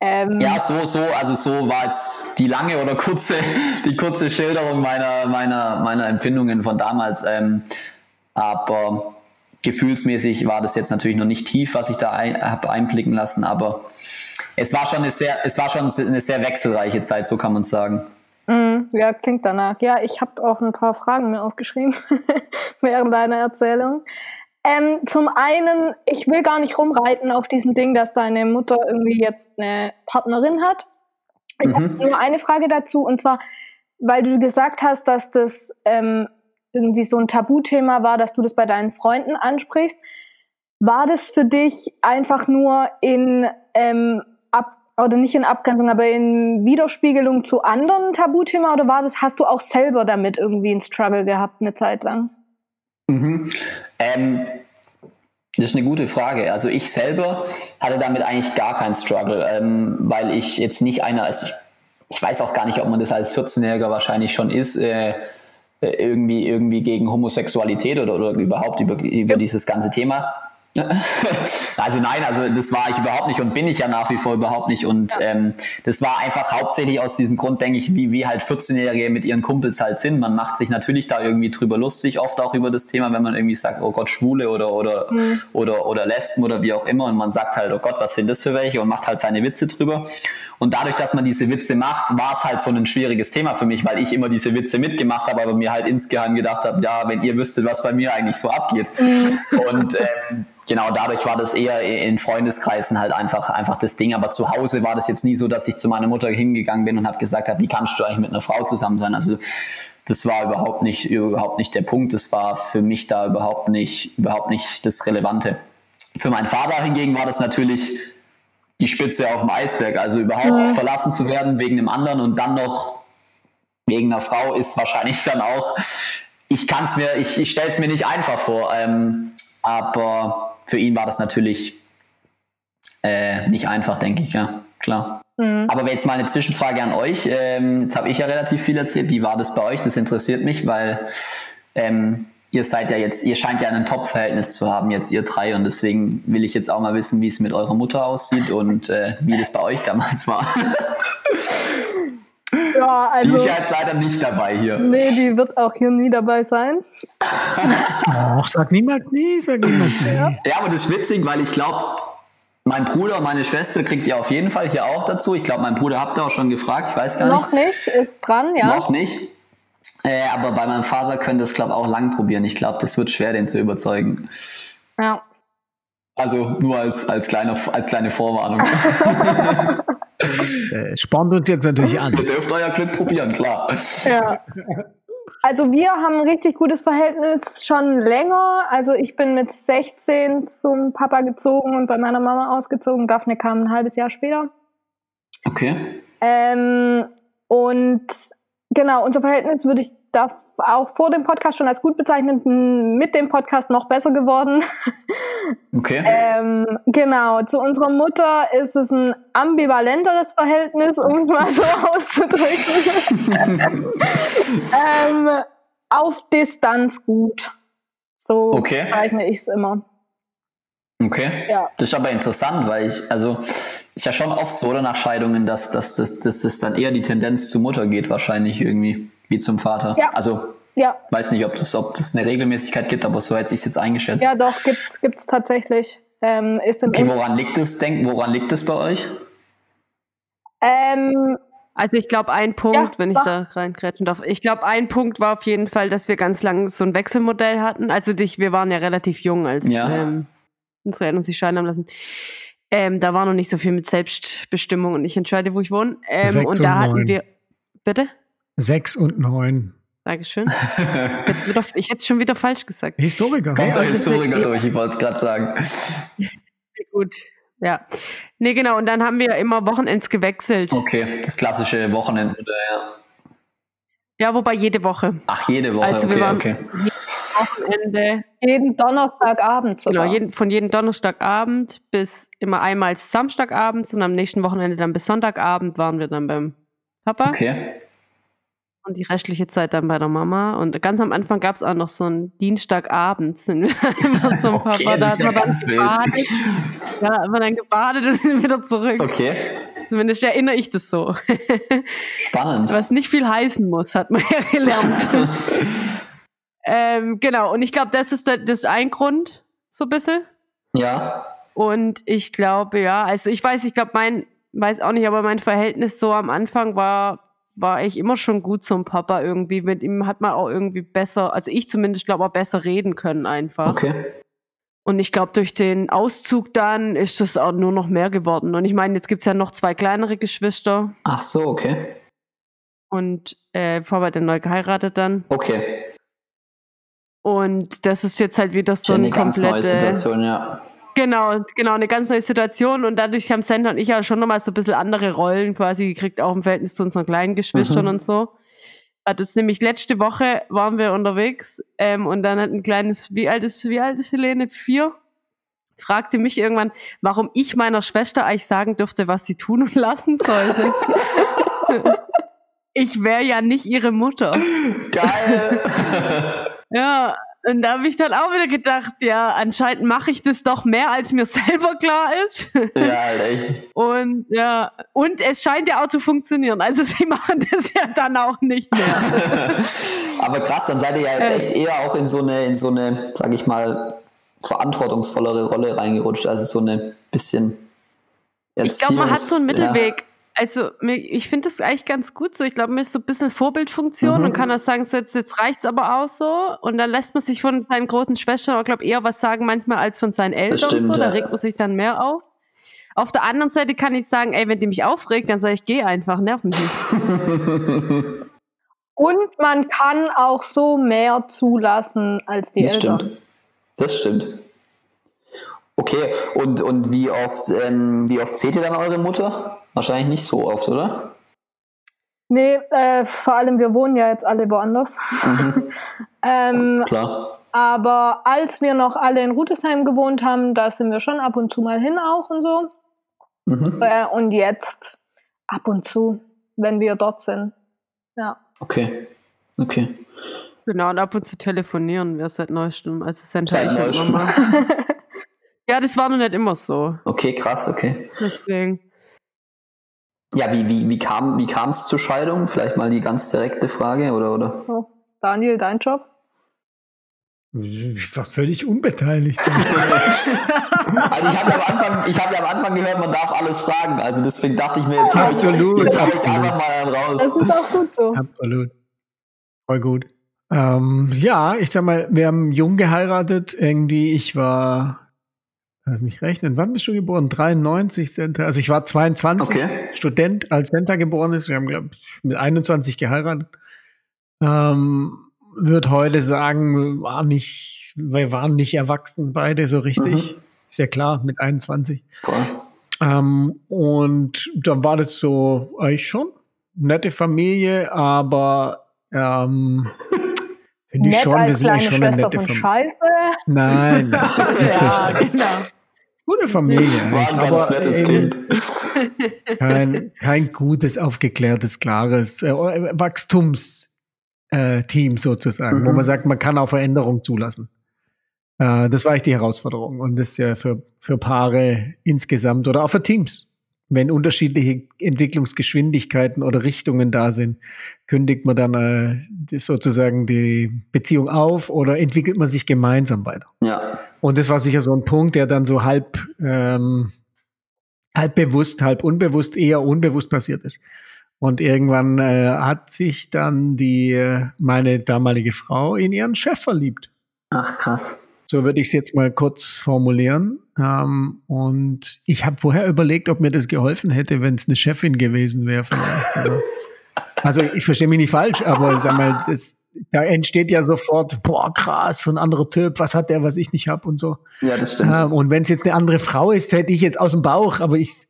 Ähm, ja, so, so, also so war jetzt die lange oder kurze, [LAUGHS] die kurze Schilderung meiner, meiner, meiner Empfindungen von damals. Ähm, aber gefühlsmäßig war das jetzt natürlich noch nicht tief, was ich da ein, habe einblicken lassen, aber es war schon eine sehr, es war schon eine sehr wechselreiche Zeit, so kann man sagen. Mm, ja, klingt danach. Ja, ich habe auch ein paar Fragen mir aufgeschrieben [LAUGHS] während deiner Erzählung. Ähm, zum einen, ich will gar nicht rumreiten auf diesem Ding, dass deine Mutter irgendwie jetzt eine Partnerin hat. Ich mhm. habe nur eine Frage dazu, und zwar, weil du gesagt hast, dass das ähm, irgendwie so ein Tabuthema war, dass du das bei deinen Freunden ansprichst. War das für dich einfach nur in ähm, ab oder nicht in Abgrenzung, aber in Widerspiegelung zu anderen Tabuthema oder war das, hast du auch selber damit irgendwie einen Struggle gehabt eine Zeit lang? Mhm. Ähm, das ist eine gute Frage. Also ich selber hatte damit eigentlich gar keinen Struggle, ähm, weil ich jetzt nicht einer, also ich, ich, weiß auch gar nicht, ob man das als 14-Jähriger wahrscheinlich schon ist, äh, äh, irgendwie, irgendwie gegen Homosexualität oder, oder überhaupt über, über dieses ganze Thema. [LAUGHS] Also nein, also das war ich überhaupt nicht und bin ich ja nach wie vor überhaupt nicht. Und ähm, das war einfach hauptsächlich aus diesem Grund, denke ich, wie, wie halt 14-Jährige mit ihren Kumpels halt sind. Man macht sich natürlich da irgendwie drüber lustig, oft auch über das Thema, wenn man irgendwie sagt, oh Gott, Schwule oder oder, mhm. oder, oder Lesben oder wie auch immer. Und man sagt halt, oh Gott, was sind das für welche? Und macht halt seine Witze drüber. Und dadurch, dass man diese Witze macht, war es halt so ein schwieriges Thema für mich, weil ich immer diese Witze mitgemacht habe, aber mir halt insgeheim gedacht habe, ja, wenn ihr wüsstet, was bei mir eigentlich so abgeht. Mhm. Und ähm, genau dadurch war das eher in Freundeskreisen halt einfach, einfach das Ding. Aber zu Hause war das jetzt nie so, dass ich zu meiner Mutter hingegangen bin und habe gesagt habe, wie kannst du eigentlich mit einer Frau zusammen sein? Also das war überhaupt nicht, überhaupt nicht der Punkt. Das war für mich da überhaupt nicht, überhaupt nicht das Relevante. Für meinen Vater hingegen war das natürlich die Spitze auf dem Eisberg. Also überhaupt mhm. verlassen zu werden wegen einem anderen und dann noch wegen einer Frau ist wahrscheinlich dann auch, ich kann es mir, ich, ich stelle es mir nicht einfach vor. Ähm, aber für ihn war das natürlich äh, nicht einfach, denke ich, ja, klar. Mhm. Aber jetzt mal eine Zwischenfrage an euch. Ähm, jetzt habe ich ja relativ viel erzählt. Wie war das bei euch? Das interessiert mich, weil ähm, ihr seid ja jetzt, ihr scheint ja ein Top-Verhältnis zu haben, jetzt ihr drei, und deswegen will ich jetzt auch mal wissen, wie es mit eurer Mutter aussieht und äh, wie das bei euch damals war. Ja, also, die ist ja jetzt leider nicht dabei hier. Nee, die wird auch hier nie dabei sein. Ach, sag niemals nie, sag niemals nie. Ja, ja aber das ist witzig, weil ich glaube, mein Bruder und meine Schwester kriegt ihr auf jeden Fall hier auch dazu. Ich glaube, mein Bruder habt ihr auch schon gefragt, ich weiß gar Noch nicht. Noch nicht, ist dran, ja. Noch nicht. Äh, aber bei meinem Vater könnte es, glaube ich, auch lang probieren. Ich glaube, das wird schwer, den zu überzeugen. Ja. Also nur als, als, kleine, als kleine Vorwarnung. [LAUGHS] äh, spornt uns jetzt natürlich an. Ihr dürft euer Glück probieren, klar. Ja. Also wir haben ein richtig gutes Verhältnis schon länger. Also ich bin mit 16 zum Papa gezogen und bei meiner Mama ausgezogen. Daphne kam ein halbes Jahr später. Okay. Ähm, und genau, unser Verhältnis würde ich da auch vor dem Podcast schon als gut bezeichnen, mit dem Podcast noch besser geworden. [LAUGHS] Okay. ähm, genau, zu unserer Mutter ist es ein ambivalenteres Verhältnis, um es mal so [LAUGHS] auszudrücken. [LAUGHS] ähm, auf Distanz gut. So okay. bezeichne ich es immer. Okay. Ja. Das ist aber interessant, weil ich, also ist ja schon oft so, oder nach Scheidungen, dass, dass, dass, dass, dass dann eher die Tendenz zur Mutter geht, wahrscheinlich irgendwie, wie zum Vater. Ja. Also ja. weiß nicht, ob das, ob das eine Regelmäßigkeit gibt, aber so hätte ich es jetzt eingeschätzt. Ja, doch, gibt's, gibt's tatsächlich. Ähm, ist okay, woran liegt es, denk, woran liegt es bei euch? Ähm, also ich glaube, ein Punkt, ja, wenn ich da reinkrätschen darf, ich glaube, ein Punkt war auf jeden Fall, dass wir ganz lange so ein Wechselmodell hatten. Also dich, wir waren ja relativ jung, als ja. ähm, unsere Eltern sich scheiden haben lassen. Ähm, da war noch nicht so viel mit Selbstbestimmung und ich entscheide, wo ich wohne. Ähm, und da neun. hatten wir. Bitte? Sechs und neun. Dankeschön. [LAUGHS] Jetzt wieder, ich hätte es schon wieder falsch gesagt. Historiker. Kommt der also Historiker wir- durch, ich wollte es gerade sagen. Gut. Ja. Nee, genau. Und dann haben wir immer Wochenends gewechselt. Okay, das klassische Wochenende, ja. Ja, wobei jede Woche. Ach, jede Woche, Also wir okay, waren okay. Wochenende, Jeden Donnerstagabend sogar. genau, jeden, von jedem Donnerstagabend bis immer einmal Samstagabend und am nächsten Wochenende dann bis Sonntagabend waren wir dann beim Papa Okay. und die restliche Zeit dann bei der Mama. Und ganz am Anfang gab es auch noch so einen Dienstagabend, sind wir [LAUGHS] immer zum Okay, Papa, da hat man dann gebadet. Ja, hat man dann gebadet und [LAUGHS] sind wieder zurück. Okay, Zumindest erinnere ich das so. spannend. Was nicht viel heißen muss, hat man [LAUGHS] ja gelernt. Ähm, genau, und ich glaube, das ist das ist ein Grund, so ein bisschen. Ja, Und ich glaube, ja, also ich weiß, ich glaube, mein, weiß auch nicht, aber mein Verhältnis so am Anfang war, war ich immer schon gut zum Papa irgendwie. Mit ihm hat man auch irgendwie besser, also ich zumindest glaube auch besser reden können einfach. okay. Und ich glaube, durch den Auszug dann ist das auch nur noch mehr geworden. Und ich meine, jetzt gibt's ja noch zwei kleinere Geschwister Ach so, okay. und äh, Papa hat ja neu geheiratet dann. Okay. Und das ist jetzt halt wieder so Ja, eine ganz neue komplette. Situation, ja. Genau, genau, eine ganz neue Situation. Und dadurch haben Santa und ich ja schon nochmal so ein bisschen andere Rollen quasi gekriegt, auch im Verhältnis zu unseren kleinen Geschwistern Mhm. und so. Hat es nämlich letzte Woche waren wir unterwegs ähm, und dann hat ein kleines, wie alt ist, wie alt ist Helene? Vier? Fragte mich irgendwann, warum ich meiner Schwester eigentlich sagen dürfte, was sie tun und lassen sollte. [LAUGHS] ich wäre ja nicht ihre Mutter. Geil. [LAUGHS] Ja, und da habe ich dann auch wieder gedacht, ja, anscheinend mache ich das doch mehr, als mir [LAUGHS] selber klar ist. ja, halt echt. Und ja, und es scheint ja auch zu funktionieren. Also [LAUGHS] sie machen das ja dann auch nicht mehr. [LAUGHS] Aber krass, dann seid ihr ja jetzt echt eher auch in so eine, in so eine, sag ich mal, verantwortungsvollere Rolle reingerutscht. Also so eine bisschen. Ich glaube, man hat so einen Erziehungs- Mittelweg. Also mir, ich finde das eigentlich ganz gut so. Ich glaube, man ist so ein bisschen Vorbildfunktion Mhm. und kann auch sagen, so jetzt, jetzt reicht's aber auch so. Und dann lässt man sich von seinen großen Schwestern glaube eher was sagen manchmal als von seinen Eltern. stimmt, so. Da ja. regt man sich dann mehr auf. Auf der anderen Seite kann ich sagen, ey, wenn die mich aufregt, dann sage ich, geh einfach, nerv mich nicht. [LAUGHS] Und man kann auch so mehr zulassen als die Das Eltern. stimmt. Das stimmt. Okay, und, und wie oft, ähm, wie oft seht ihr dann eure Mutter? Wahrscheinlich nicht so oft, oder? Nee, äh, vor allem wir wohnen ja jetzt alle woanders. Mhm. [LAUGHS] ähm, Klar. aber als wir noch alle in Rutesheim gewohnt haben, da sind wir schon ab und zu mal hin auch und so. Mhm. Äh, und jetzt ab und zu, wenn wir dort sind. Ja. Okay. Okay. Genau, und ab und zu telefonieren wir seit neuestem. Also Santa Seit ich und neuestem. [LAUGHS] Ja, das war noch nicht immer so. Okay, krass, okay. Deswegen. Ja, wie, wie, wie kam wie es zur Scheidung? Vielleicht mal die ganz direkte Frage, oder? oder? So. Daniel, dein Job? Ich war völlig unbeteiligt. [LAUGHS] Also ich habe ja, am Anfang- ich hab ja am Anfang gehört, man darf alles fragen. Also deswegen dachte ich mir, jetzt hau ich, Absolut, jetzt hau ich einfach mal einen raus. Das ist auch gut so. Absolut. Voll gut. Ähm, ja, ich sag mal, wir haben jung geheiratet. Irgendwie, ich war, lass mich rechnen, wann bist du geboren? 93 Center. Also ich war 22, Okay. Student, als Center geboren ist. Wir haben, glaube ich, mit 21 geheiratet. Ähm, würde heute sagen, war nicht, wir waren nicht erwachsen beide so richtig. Mhm. Ist ja klar, mit 21. Voll. Ähm, und dann war das so eigentlich schon nette Familie, aber ähm, finde ich Nett schon, als kleine Schwester von Familie. Scheiße. Nein, [LAUGHS] nein, Ja, genau. Gute Familie. War ein ganz nettes eben Kind. [LAUGHS] kein, kein gutes, aufgeklärtes, klares äh, Wachstumsteam äh, sozusagen, wo Mhm. man sagt, man kann auch Veränderung zulassen. Äh, das war echt die Herausforderung. Und das ist ja für, für Paare insgesamt oder auch für Teams. Wenn unterschiedliche Entwicklungsgeschwindigkeiten oder Richtungen da sind, kündigt man dann äh, sozusagen die Beziehung auf oder entwickelt man sich gemeinsam weiter. Ja. Und das war sicher so ein Punkt, der dann so halb, ähm, halb bewusst, halb unbewusst, eher unbewusst passiert ist. Und irgendwann äh, hat sich dann die, äh, meine damalige Frau in ihren Chef verliebt. Ach, krass. So würde ich es jetzt mal kurz formulieren. Ähm, und ich habe vorher überlegt, ob mir das geholfen hätte, wenn es eine Chefin gewesen wäre vielleicht. [LAUGHS] Also ich verstehe mich nicht falsch, aber sag mal, das, da entsteht ja sofort, boah, krass, so ein anderer Typ, was hat der, was ich nicht hab und so. Ja, das stimmt. Ähm, und wenn es jetzt eine andere Frau ist, hätte ich jetzt aus dem Bauch, aber ich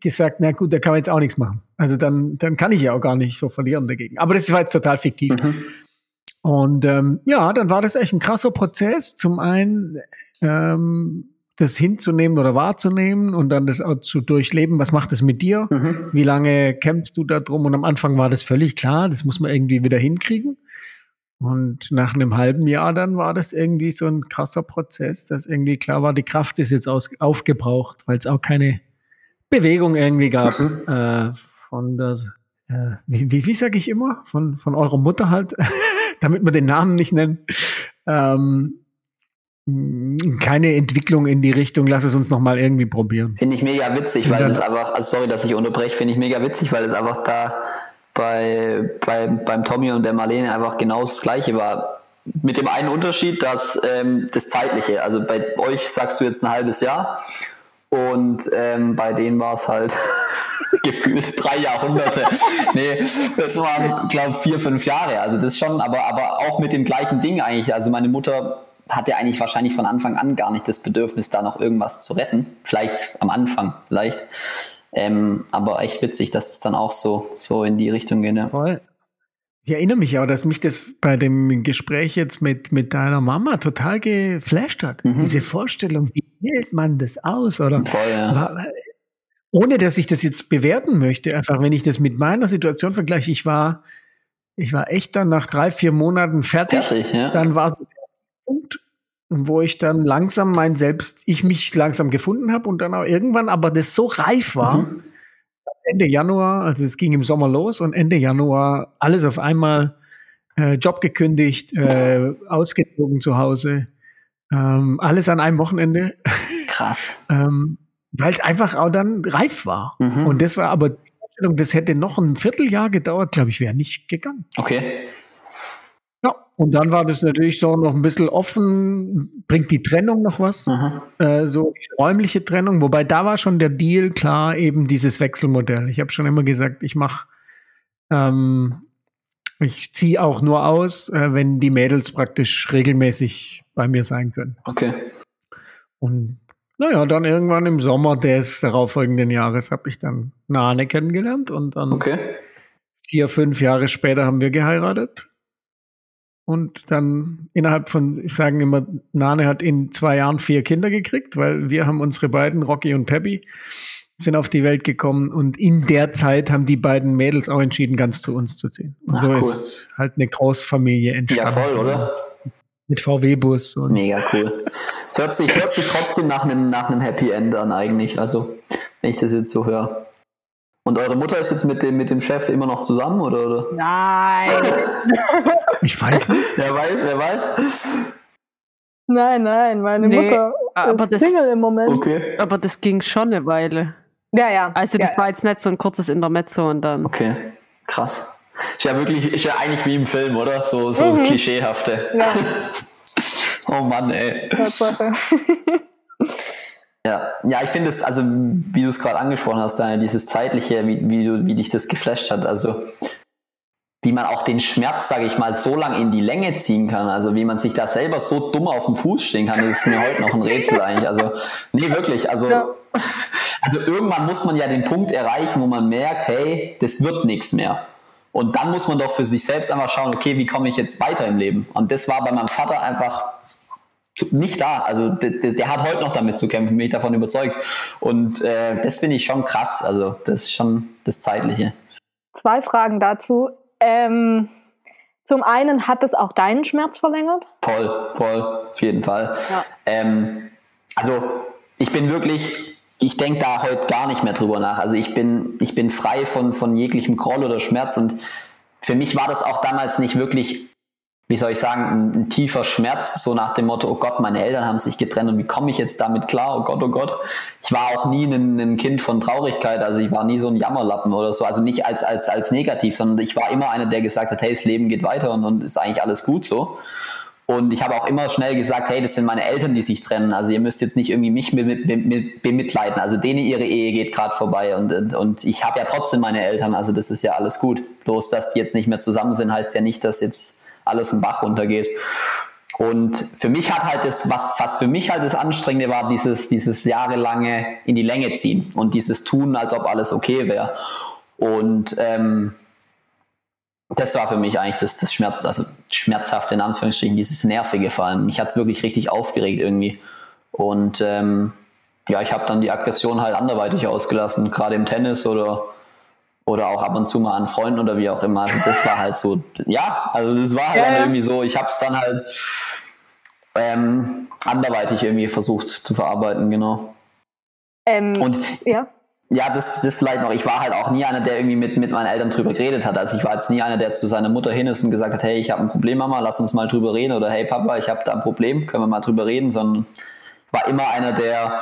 gesagt, na gut, da kann man jetzt auch nichts machen. Also dann, dann kann ich ja auch gar nicht so verlieren dagegen. Aber das war jetzt total fiktiv. Mhm. Und ähm, ja, dann war das echt ein krasser Prozess. Zum einen ähm, das hinzunehmen oder wahrzunehmen und dann das auch zu durchleben. Was macht es mit dir? Mhm. Wie lange kämpfst du da drum? Und am Anfang war das völlig klar, das muss man irgendwie wieder hinkriegen. Und nach einem halben Jahr dann war das irgendwie so ein krasser Prozess, dass irgendwie klar war, die Kraft ist jetzt aus, aufgebraucht, weil es auch keine Bewegung irgendwie gab. [LAUGHS] Äh, von der, äh, wie, wie, wie sage ich immer? Von, von eurer Mutter halt, [LAUGHS] damit wir den Namen nicht nennen. Ähm, keine Entwicklung in die Richtung, lass es uns nochmal irgendwie probieren. Finde ich mega witzig, weil es einfach, also sorry, dass ich unterbreche, finde ich mega witzig, weil es einfach da bei, bei, beim Tommy und der Marlene einfach genau das Gleiche war. Mit dem einen Unterschied, dass ähm, das Zeitliche, also bei euch sagst du jetzt ein halbes Jahr und ähm, bei denen war es halt [LAUGHS] gefühlt drei Jahrhunderte. [LAUGHS] nee, das waren, glaube vier, fünf Jahre. Also das schon, aber, aber auch mit dem gleichen Ding eigentlich. Also meine Mutter hatte eigentlich wahrscheinlich von Anfang an gar nicht das Bedürfnis, da noch irgendwas zu retten. Vielleicht am Anfang, vielleicht. Ähm, aber echt witzig, dass es dann auch so, so in die Richtung geht. Ja. Voll. Ich erinnere mich auch, dass mich das bei dem Gespräch jetzt mit, mit deiner Mama total geflasht hat. Mhm. Diese Vorstellung, wie wählt man das aus? Oder Voll, ja. ohne dass ich das jetzt bewerten möchte, einfach wenn ich das mit meiner Situation vergleiche, ich war, ich war echt dann nach drei, vier Monaten fertig. fertig ja. Dann war wo ich dann langsam mein Selbst, ich mich langsam gefunden habe und dann auch irgendwann, aber das so reif war, mhm. Ende Januar, also es ging im Sommer los und Ende Januar alles auf einmal äh, Job gekündigt, äh, ausgezogen zu Hause, ähm, alles an einem Wochenende. Krass. [LAUGHS] ähm, Weil es einfach auch dann reif war. Mhm. Und das war aber das hätte noch ein Vierteljahr gedauert, glaube ich, wäre nicht gegangen. Okay. Und dann war das natürlich so noch ein bisschen offen. Bringt die Trennung noch was? Äh, so räumliche Trennung. Wobei da war schon der Deal klar, eben dieses Wechselmodell. Ich habe schon immer gesagt, ich mache, ähm, ich ziehe auch nur aus, äh, wenn die Mädels praktisch regelmäßig bei mir sein können. Okay. Und naja, dann irgendwann im Sommer des darauffolgenden Jahres habe ich dann Nane kennengelernt und dann okay. vier, fünf Jahre später haben wir geheiratet. Und dann innerhalb von, ich sage immer, Nane hat in zwei Jahren vier Kinder gekriegt, weil wir haben unsere beiden, Rocky und Peppy, sind auf die Welt gekommen und in der Zeit haben die beiden Mädels auch entschieden, ganz zu uns zu ziehen. Und Ach, so cool. ist halt eine Großfamilie entstanden. Ja, voll, oder? Mit VW-Bus. Mega cool. Es hört sich, hört sich trotzdem nach einem, nach einem Happy End an eigentlich, also wenn ich das jetzt so höre. Und eure Mutter ist jetzt mit dem, mit dem Chef immer noch zusammen, oder? oder? Nein. [LAUGHS] ich weiß nicht. Wer weiß, wer weiß? Nein, nein, meine nee, Mutter aber ist das, Single im Moment. Okay. Aber das ging schon eine Weile. Ja, ja. Also das ja, war jetzt nicht so ein kurzes Intermezzo und dann. Okay, krass. Ist ja wirklich, ist ja eigentlich wie im Film, oder? So, so mhm. klischeehafte. Ja. [LAUGHS] oh Mann, ey. [LAUGHS] Ja, ja, ich finde es, also wie du es gerade angesprochen hast, dieses zeitliche, wie, wie, du, wie dich das geflasht hat, also wie man auch den Schmerz, sage ich mal, so lang in die Länge ziehen kann, also wie man sich da selber so dumm auf den Fuß stehen kann, das ist mir heute noch ein Rätsel [LAUGHS] eigentlich. Also nee, wirklich, also ja. also irgendwann muss man ja den Punkt erreichen, wo man merkt, hey, das wird nichts mehr. Und dann muss man doch für sich selbst einfach schauen, okay, wie komme ich jetzt weiter im Leben? Und das war bei meinem Vater einfach nicht da. Also der, der, hat heute noch damit zu kämpfen, bin ich davon überzeugt. Und äh, das finde ich schon krass. Also das ist schon das Zeitliche. Zwei Fragen dazu. Ähm, zum einen, hat es auch deinen Schmerz verlängert? Voll, voll, auf jeden Fall. Ja. Ähm, also ich bin wirklich, ich denke da heute gar nicht mehr drüber nach. Also ich bin, ich bin frei von, von jeglichem Groll oder Schmerz und für mich war das auch damals nicht wirklich wie soll ich sagen, ein, ein, tiefer Schmerz, so nach dem Motto, oh Gott, meine Eltern haben sich getrennt und wie komme ich jetzt damit klar? Oh Gott, oh Gott. Ich war auch nie ein, ein, Kind von Traurigkeit, also ich war nie so ein Jammerlappen oder so, also nicht als, als, als negativ, sondern ich war immer einer, der gesagt hat, hey, das Leben geht weiter und, und ist eigentlich alles gut so. Und ich habe auch immer schnell gesagt, hey, das sind meine Eltern, die sich trennen. Also ihr müsst jetzt nicht irgendwie mich bemitleiden. Also denen ihre Ehe geht gerade vorbei. Und, und, und ich habe ja trotzdem meine Eltern. Also das ist ja alles gut. Bloß, dass die jetzt nicht mehr zusammen sind, heißt ja nicht, dass jetzt alles im Bach runtergeht. Und für mich hat halt das, was, was für mich halt das Anstrengende war, dieses, dieses jahrelange in die Länge ziehen und dieses Tun, als ob alles okay wäre. Und ähm, das war für mich eigentlich das, das Schmerz, also schmerzhafte in Anführungsstrichen, dieses Nervige vor allem. Mich hat es wirklich richtig aufgeregt irgendwie. Und ähm, ja, ich habe dann die Aggression halt anderweitig ausgelassen, gerade im Tennis oder, oder auch ab und zu mal an Freunden oder wie auch immer. Also das war halt so, [LAUGHS] ja, also das war halt ja. irgendwie so, ich habe es dann halt ähm, anderweitig irgendwie versucht zu verarbeiten, genau. Ähm, Und ja. ja, das, das vielleicht noch. Ich war halt auch nie einer, der irgendwie mit, mit meinen Eltern drüber geredet hat. Also ich war jetzt nie einer, der zu seiner Mutter hin ist und gesagt hat, hey, ich habe ein Problem, Mama, lass uns mal drüber reden. Oder hey, Papa, ich habe da ein Problem, können wir mal drüber reden. Sondern war immer einer, der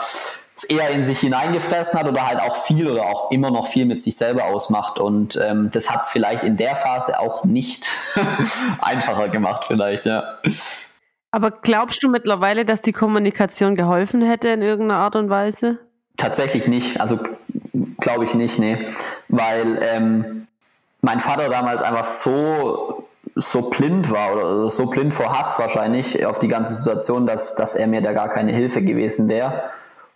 es eher in sich hineingefressen hat oder halt auch viel oder auch immer noch viel mit sich selber ausmacht. Und ähm, das hat es vielleicht in der Phase auch nicht [LAUGHS] einfacher gemacht, vielleicht, ja. Aber glaubst du mittlerweile, dass die Kommunikation geholfen hätte in irgendeiner Art und Weise? Tatsächlich nicht, also glaube ich nicht, nee. Weil ähm, mein Vater damals einfach so, so blind war oder so blind vor Hass wahrscheinlich auf die ganze Situation, dass, dass er mir da gar keine Hilfe gewesen wäre.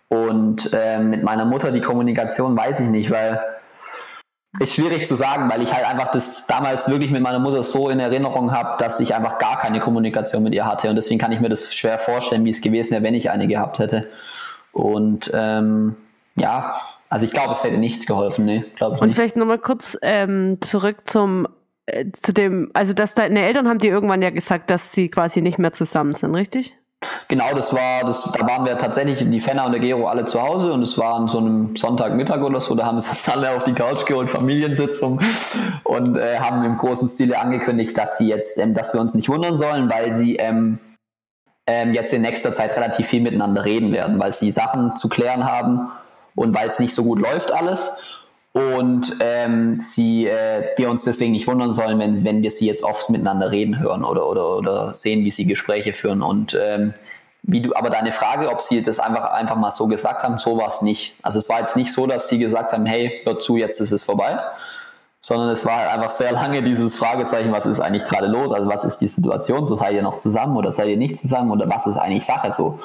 Und ähm, mit meiner Mutter die Kommunikation weiß ich nicht, weil ist schwierig zu sagen, weil ich halt einfach das damals wirklich mit meiner Mutter so in Erinnerung habe, dass ich einfach gar keine Kommunikation mit ihr hatte. Und deswegen kann ich mir das schwer vorstellen, wie es gewesen wäre, wenn ich eine gehabt hätte. Und ähm, ja, also ich glaube, es hätte nichts geholfen, nee, glaube ich Und nicht. vielleicht nochmal kurz ähm, zurück zum äh, zu dem, also dass deine Eltern haben dir irgendwann ja gesagt, dass sie quasi nicht mehr zusammen sind, richtig? Genau, das war, das, da waren wir tatsächlich, die Fenner und der Gero alle zu Hause und es war an so einem Sonntagmittag oder so, da haben sie uns alle auf die Couch geholt, Familiensitzung und äh, haben im großen Stile angekündigt, dass sie jetzt, ähm, dass wir uns nicht wundern sollen, weil sie ähm, ähm, jetzt in nächster Zeit relativ viel miteinander reden werden, weil sie Sachen zu klären haben und weil es nicht so gut läuft alles. Und ähm, sie, äh, wir uns deswegen nicht wundern sollen, wenn, wenn wir sie jetzt oft miteinander reden hören oder, oder, oder sehen, wie sie Gespräche führen. Und ähm, wie du, aber deine Frage, ob sie das einfach, einfach mal so gesagt haben, so war es nicht. Also es war jetzt nicht so, dass sie gesagt haben, hey, hör zu, jetzt ist es vorbei. Sondern es war einfach sehr lange dieses Fragezeichen, was ist eigentlich gerade los? Also was ist die Situation? So seid ihr noch zusammen oder seid ihr nicht zusammen? Oder was ist eigentlich Sache so?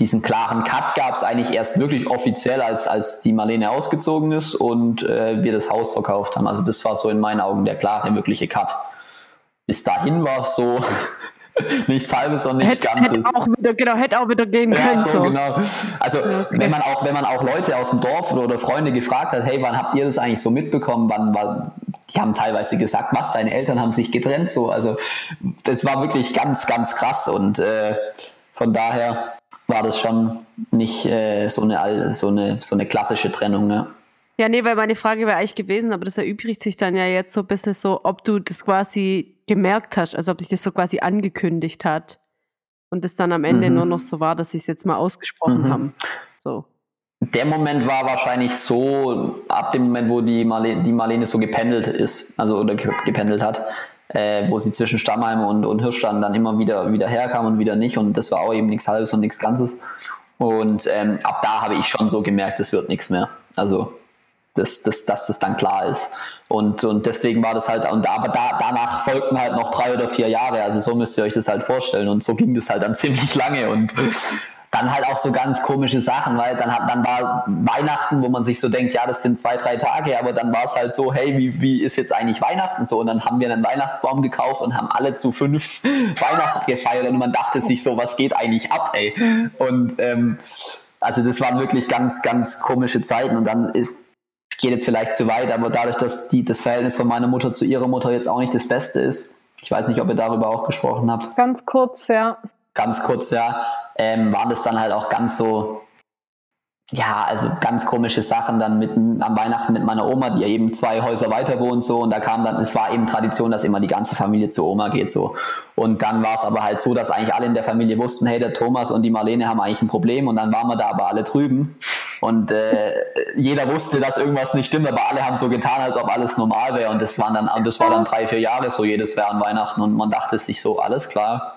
Diesen klaren Cut gab es eigentlich erst wirklich offiziell, als, als die Marlene ausgezogen ist und äh, wir das Haus verkauft haben. Also das war so in meinen Augen der klare, wirkliche Cut. Bis dahin war es so [LAUGHS] nichts Halbes und nichts Hätte, Ganzes. hätte auch wieder, genau, hätte auch wieder gehen Ja, können. so, So. genau. Also okay. wenn man auch, wenn man auch Leute aus dem Dorf oder, oder Freunde gefragt hat, hey, wann habt ihr das eigentlich so mitbekommen? Wann war, die haben teilweise gesagt, was, deine Eltern haben sich getrennt, so. Also das war wirklich ganz, ganz krass und äh, von daher war das schon nicht äh, so, eine, so, eine, so eine klassische Trennung. Ne? Ja, nee, weil meine Frage wäre eigentlich gewesen, aber das erübrigt sich dann ja jetzt so ein bisschen so, ob du das quasi gemerkt hast, also ob sich das so quasi angekündigt hat und es dann am Ende Mhm. nur noch so war, dass sie es jetzt mal ausgesprochen Mhm. haben. So. Der Moment war wahrscheinlich so, ab dem Moment, wo die Marlene, die Marlene so gependelt ist, also oder ge- gependelt hat, äh, wo sie zwischen Stammheim und, und Hirschland dann immer wieder, wieder herkam und wieder nicht. Und das war auch eben nichts Halbes und nichts Ganzes. Und ähm, ab da habe ich schon so gemerkt, es wird nichts mehr. Also, dass, dass, dass das dann klar ist. Und, und deswegen war das halt, und aber da, danach folgten halt noch drei oder vier Jahre. Also so müsst ihr euch das halt vorstellen. Und so ging das halt dann [LAUGHS] ziemlich lange. Und dann halt auch so ganz komische Sachen, weil dann hat dann war Weihnachten, wo man sich so denkt, ja, das sind zwei, drei Tage, aber dann war es halt so, hey, wie, wie ist jetzt eigentlich Weihnachten so? Und dann haben wir einen Weihnachtsbaum gekauft und haben alle zu fünf [LAUGHS] Weihnachten gefeiert und man dachte sich so, was geht eigentlich ab, ey? Und ähm, also das waren wirklich ganz, ganz komische Zeiten und dann ist geht jetzt vielleicht zu weit, aber dadurch, dass die, das Verhältnis von meiner Mutter zu ihrer Mutter jetzt auch nicht das Beste ist, ich weiß nicht, ob ihr darüber auch gesprochen habt, Ganz kurz, ja. ganz kurz, ja, ähm, waren das dann halt auch ganz so, ja, also ganz komische Sachen dann mit am Weihnachten mit meiner Oma, die ja eben zwei Häuser weiter wohnt so. Und da kam dann, es war eben Tradition, dass immer die ganze Familie zur Oma geht so. Und dann war es aber halt so, dass eigentlich alle in der Familie wussten, hey, der Thomas und die Marlene haben eigentlich ein Problem. Und dann waren wir da aber alle drüben und äh, jeder wusste, dass irgendwas nicht stimmt, aber alle haben so getan, als ob alles normal wäre und das waren dann, und das war dann drei, vier Jahre so jedes Jahr an Weihnachten und man dachte sich so, alles klar,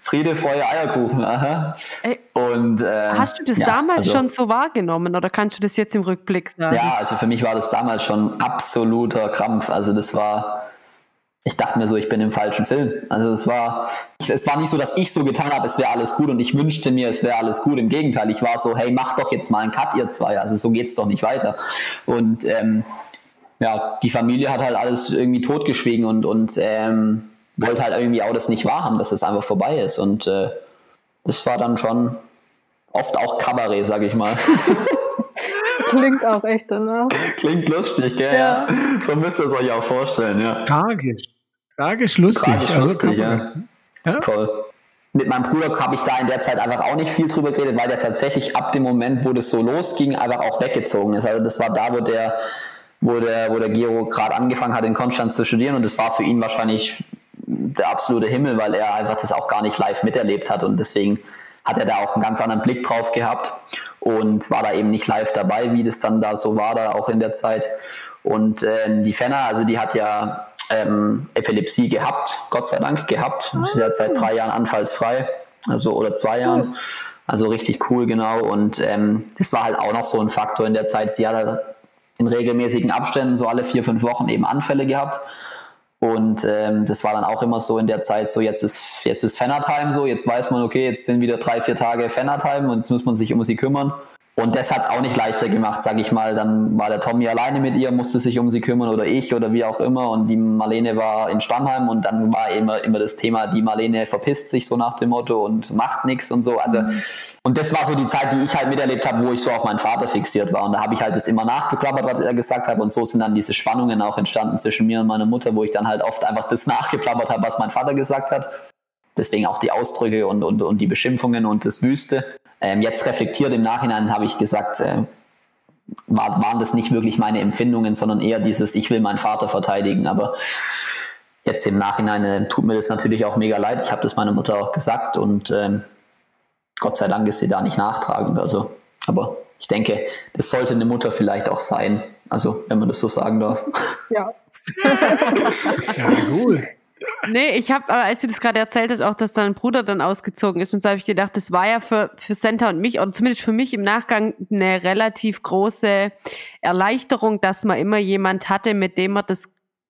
Friede, Freude, Eierkuchen, aha. Ey, Und, ähm, Hast du das ja, damals also, schon so wahrgenommen oder kannst du das jetzt im Rückblick sagen? Ja, also für mich war das damals schon absoluter Krampf. Also das war, ich dachte mir so, ich bin im falschen Film. Also es war, es war nicht so, dass ich so getan habe, es wäre alles gut und ich wünschte mir, es wäre alles gut. Im Gegenteil, ich war so, hey, mach doch jetzt mal einen Cut, ihr zwei. Also so geht's doch nicht weiter. Und ähm, ja, die Familie hat halt alles irgendwie totgeschwiegen und, und ähm, wollte halt irgendwie auch das nicht wahrhaben, dass es einfach vorbei ist. Und äh, das war dann schon oft auch Kabarett, sag ich mal. [LAUGHS] Klingt auch echt danach. Klingt lustig, gell? Ja. So müsst ihr es euch auch vorstellen, ja. Tragisch. Tragisch lustig. Tragisch also lustig, ja. ja. Voll. Mit meinem Bruder habe ich da in der Zeit einfach auch nicht viel drüber geredet, weil der tatsächlich ab dem Moment, wo das so losging, einfach auch weggezogen ist. Also das war da, wo der, wo der, wo der Giro gerade angefangen hat, in Konstanz zu studieren und das war für ihn wahrscheinlich der absolute Himmel, weil er einfach das auch gar nicht live miterlebt hat und deswegen hat er da auch einen ganz anderen Blick drauf gehabt und war da eben nicht live dabei, wie das dann da so war, da auch in der Zeit. Und ähm, die Fenner, also die hat ja ähm, Epilepsie gehabt, Gott sei Dank gehabt. Sie hat seit drei Jahren anfallsfrei, also oder zwei Jahren. Also richtig cool, genau. Und ähm, das war halt auch noch so ein Faktor in der Zeit. Sie hat halt in regelmäßigen Abständen so alle vier, fünf Wochen eben Anfälle gehabt. Und ähm, das war dann auch immer so in der Zeit, so jetzt ist jetzt ist Fanatime so, jetzt weiß man, okay, jetzt sind wieder drei, vier Tage Fanatime und jetzt muss man sich um sie kümmern. Und das hat es auch nicht leichter gemacht, sage ich mal. Dann war der Tommy alleine mit ihr, musste sich um sie kümmern oder ich oder wie auch immer. Und die Marlene war in Stammheim und dann war immer, immer das Thema, die Marlene verpisst sich so nach dem Motto und macht nichts und so. Also, mhm. und das war so die Zeit, die ich halt miterlebt habe, wo ich so auf meinen Vater fixiert war. Und da habe ich halt das immer nachgeplappert, was er gesagt hat. Und so sind dann diese Spannungen auch entstanden zwischen mir und meiner Mutter, wo ich dann halt oft einfach das nachgeplappert habe, was mein Vater gesagt hat. Deswegen auch die Ausdrücke und, und, und die Beschimpfungen und das Wüste. Ähm, jetzt reflektiert im Nachhinein habe ich gesagt, äh, war, waren das nicht wirklich meine Empfindungen, sondern eher dieses, ich will meinen Vater verteidigen. Aber jetzt im Nachhinein äh, tut mir das natürlich auch mega leid. Ich habe das meiner Mutter auch gesagt und ähm, Gott sei Dank ist sie da nicht nachtragend. Also, aber ich denke, das sollte eine Mutter vielleicht auch sein. Also, wenn man das so sagen darf. Ja. [LAUGHS] ja, cool. Nee, ich habe, als du das gerade erzählt hast, auch, dass dein Bruder dann ausgezogen ist, und so habe ich gedacht, das war ja für, für Senta und mich, oder zumindest für mich im Nachgang, eine relativ große Erleichterung, dass man immer jemand hatte, mit dem man das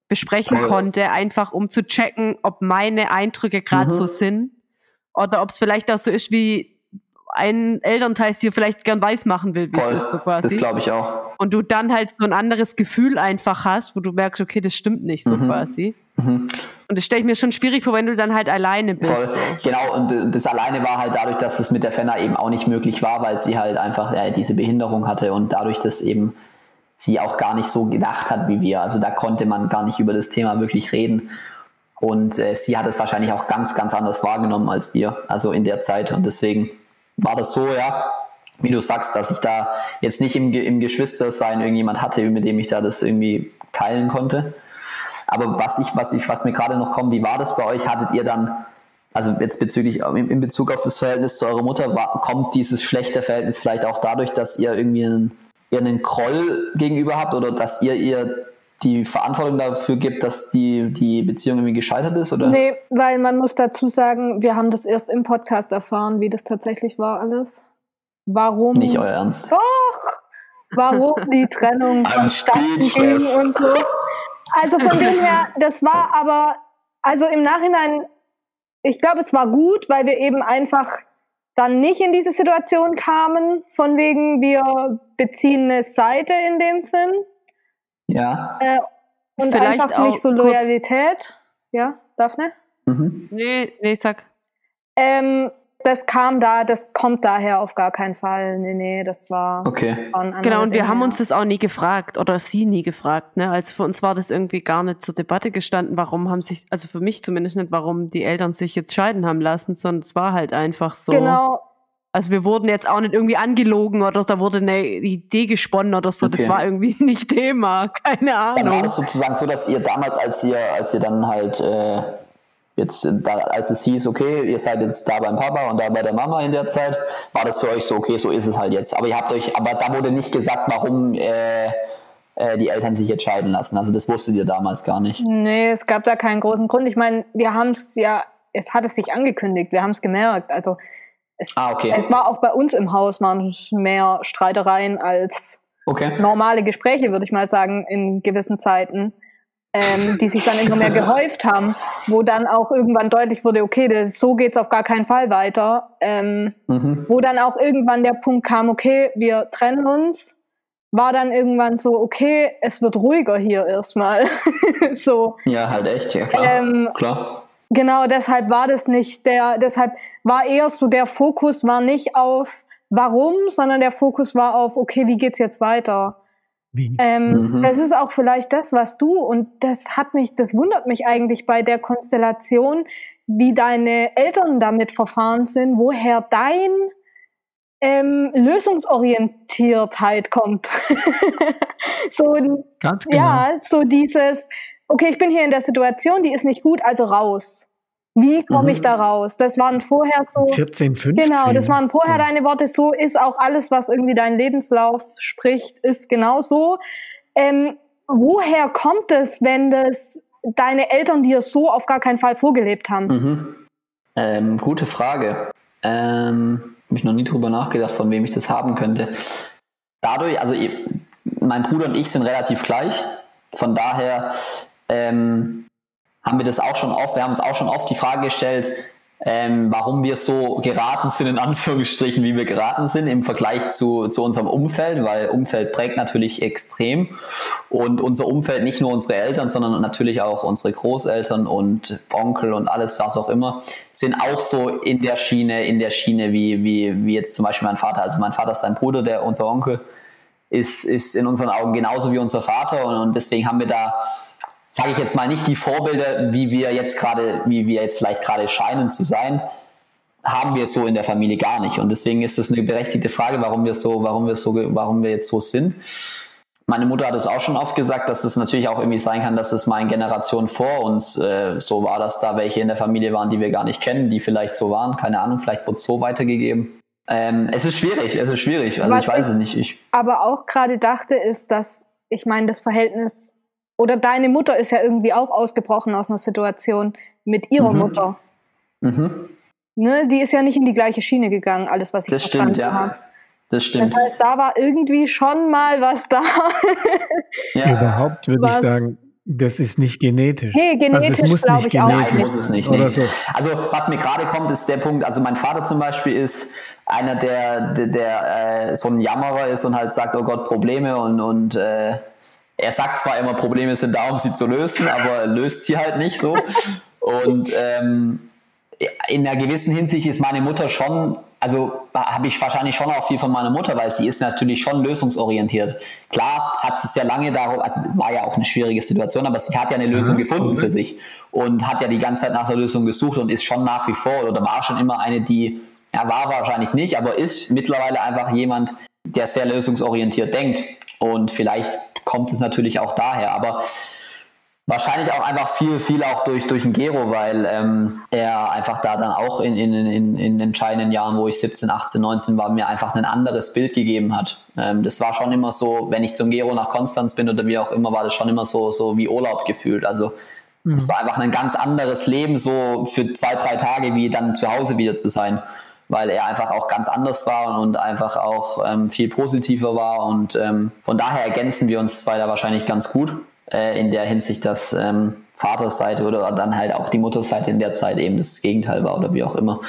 besprechen Voll. konnte, einfach um zu checken, ob meine Eindrücke gerade mhm. so sind. Oder ob es vielleicht auch so ist, wie ein Elternteil dir vielleicht gern weiß machen will, wie es ist, so quasi. Das glaube ich auch. Und du dann halt so ein anderes Gefühl einfach hast, wo du merkst, okay, das stimmt nicht, so mhm. quasi. Mhm. Und das stelle ich mir schon schwierig vor, wenn du dann halt alleine bist. Voll. Genau, und das alleine war halt dadurch, dass es mit der Fenner eben auch nicht möglich war, weil sie halt einfach ja, diese Behinderung hatte und dadurch, dass eben sie auch gar nicht so gedacht hat wie wir. Also da konnte man gar nicht über das Thema wirklich reden. Und äh, sie hat es wahrscheinlich auch ganz, ganz anders wahrgenommen als wir, also in der Zeit. Und deswegen war das so, ja, wie du sagst, dass ich da jetzt nicht im, im Geschwistersein irgendjemand hatte, mit dem ich da das irgendwie teilen konnte. Aber was ich, was ich, was mir gerade noch kommt, wie war das bei euch? Hattet ihr dann, also jetzt bezüglich, in Bezug auf das Verhältnis zu eurer Mutter, war, kommt dieses schlechte Verhältnis vielleicht auch dadurch, dass ihr irgendwie einen, ihr einen Kroll gegenüber habt oder dass ihr ihr die Verantwortung dafür gibt, dass die, die Beziehung irgendwie gescheitert ist? Oder? Nee, weil man muss dazu sagen, wir haben das erst im Podcast erfahren, wie das tatsächlich war alles. Warum? Nicht euer Ernst. Doch! Warum die Trennung vonstatten ging und so. Also von dem her, das war aber, also im Nachhinein, ich glaube, es war gut, weil wir eben einfach dann nicht in diese Situation kamen, von wegen wir beziehen eine Seite in dem Sinn. Ja. Äh, und Vielleicht einfach nicht so Loyalität. Ja, Daphne? Mhm. Nee, nee, sag. Ähm, das kam da, das kommt daher auf gar keinen Fall. Nee, nee, das war. Okay. Genau, und wir haben uns das auch nie gefragt oder sie nie gefragt. Ne? Also für uns war das irgendwie gar nicht zur Debatte gestanden, warum haben sich, also für mich zumindest nicht, warum die Eltern sich jetzt scheiden haben lassen, sondern es war halt einfach so. Genau. Also wir wurden jetzt auch nicht irgendwie angelogen oder da wurde eine Idee gesponnen oder so. Okay. Das war irgendwie [LAUGHS] nicht Thema. Keine Ahnung. Dann war das sozusagen so, dass ihr damals, als ihr, als ihr dann halt äh Jetzt, da, als es hieß, okay, ihr seid jetzt da beim Papa und da bei der Mama in der Zeit, war das für euch so, okay, so ist es halt jetzt. Aber ihr habt euch, aber da wurde nicht gesagt, warum äh, äh, die Eltern sich jetzt scheiden lassen. Also das wusstet ihr damals gar nicht. Nee, es gab da keinen großen Grund. Ich meine, wir haben es ja, es hat es sich angekündigt, wir haben es gemerkt. Also es, ah, okay. es war auch bei uns im Haus mal mehr Streitereien als okay. normale Gespräche, würde ich mal sagen, in gewissen Zeiten. Ähm, die sich dann immer mehr gehäuft haben, wo dann auch irgendwann deutlich wurde, okay, das, so geht's auf gar keinen Fall weiter. Ähm, mhm. Wo dann auch irgendwann der Punkt kam, okay, wir trennen uns, war dann irgendwann so, okay, es wird ruhiger hier erstmal. [LAUGHS] so. Ja, halt echt, ja klar. Ähm, klar. Genau, deshalb war das nicht der, deshalb war eher so der Fokus war nicht auf warum, sondern der Fokus war auf, okay, wie geht's jetzt weiter? Ähm, mhm. Das ist auch vielleicht das, was du, und das hat mich, das wundert mich eigentlich bei der Konstellation, wie deine Eltern damit verfahren sind, woher dein ähm, Lösungsorientiertheit kommt. [LAUGHS] so, Ganz genau. Ja, so dieses, okay, ich bin hier in der Situation, die ist nicht gut, also raus. Wie komme mhm. ich da raus? Das waren vorher so. 14, 15. Genau, das waren vorher ja. deine Worte. So ist auch alles, was irgendwie dein Lebenslauf spricht, ist genau so. Ähm, woher kommt es, wenn das deine Eltern dir so auf gar keinen Fall vorgelebt haben? Mhm. Ähm, gute Frage. Ähm, habe ich noch nie drüber nachgedacht, von wem ich das haben könnte. Dadurch, also mein Bruder und ich sind relativ gleich. Von daher ähm, haben wir das auch schon oft, wir haben uns auch schon oft die Frage gestellt, ähm, warum wir so geraten sind, in Anführungsstrichen, wie wir geraten sind im Vergleich zu, zu unserem Umfeld, weil Umfeld prägt natürlich extrem und unser Umfeld, nicht nur unsere Eltern, sondern natürlich auch unsere Großeltern und Onkel und alles, was auch immer, sind auch so in der Schiene, in der Schiene wie, wie, wie jetzt zum Beispiel mein Vater. Also mein Vater ist sein Bruder, der unser Onkel ist, ist in unseren Augen genauso wie unser Vater und, und deswegen haben wir da sage ich jetzt mal, nicht die Vorbilder, wie wir jetzt gerade, wie wir jetzt vielleicht gerade scheinen zu sein, haben wir so in der Familie gar nicht. Und deswegen ist es eine berechtigte Frage, warum wir so, warum wir so, warum wir jetzt so sind. Meine Mutter hat es auch schon oft gesagt, dass es natürlich auch irgendwie sein kann, dass es mal in Generationen vor uns äh, so war, dass da welche in der Familie waren, die wir gar nicht kennen, die vielleicht so waren. Keine Ahnung, vielleicht wurde es so weitergegeben. Ähm, es ist schwierig, es ist schwierig. Also Was ich weiß es nicht. Ich aber auch gerade dachte, ist, dass ich meine, das Verhältnis oder deine Mutter ist ja irgendwie auch ausgebrochen aus einer Situation mit ihrer mhm. Mutter. Mhm. Ne, die ist ja nicht in die gleiche Schiene gegangen, alles, was ich das verstanden stimmt, ja. habe. Das stimmt. Das heißt, da war irgendwie schon mal was da. [LAUGHS] ja. Überhaupt würde ich sagen, das ist nicht genetisch. Nee, genetisch also glaube ich auch nicht. muss es nicht. Nee. So. Also was mir gerade kommt, ist der Punkt, also mein Vater zum Beispiel ist einer, der, der, der äh, so ein Jammerer ist und halt sagt, oh Gott, Probleme und, und äh, er sagt zwar immer, Probleme sind da, um sie zu lösen, aber er löst sie halt nicht so. Und ähm, in einer gewissen Hinsicht ist meine Mutter schon, also habe ich wahrscheinlich schon auch viel von meiner Mutter, weil sie ist natürlich schon lösungsorientiert. Klar hat sie sehr lange darauf, also war ja auch eine schwierige Situation, aber sie hat ja eine Lösung mhm. gefunden für sich und hat ja die ganze Zeit nach der Lösung gesucht und ist schon nach wie vor oder war schon immer eine, die, ja, war wahrscheinlich nicht, aber ist mittlerweile einfach jemand, der sehr lösungsorientiert denkt und vielleicht kommt es natürlich auch daher. Aber wahrscheinlich auch einfach viel, viel auch durch, durch den Gero, weil ähm, er einfach da dann auch in, in, in, in entscheidenden Jahren, wo ich 17, 18, 19 war, mir einfach ein anderes Bild gegeben hat. Ähm, das war schon immer so, wenn ich zum Gero nach Konstanz bin oder wie auch immer, war das schon immer so, so wie Urlaub gefühlt. Also mhm. es war einfach ein ganz anderes Leben, so für zwei, drei Tage, wie dann zu Hause wieder zu sein weil er einfach auch ganz anders war und einfach auch ähm, viel positiver war. Und ähm, von daher ergänzen wir uns zwei da wahrscheinlich ganz gut äh, in der Hinsicht, dass ähm, Vaterseite oder dann halt auch die Mutterseite in der Zeit eben das Gegenteil war oder wie auch immer.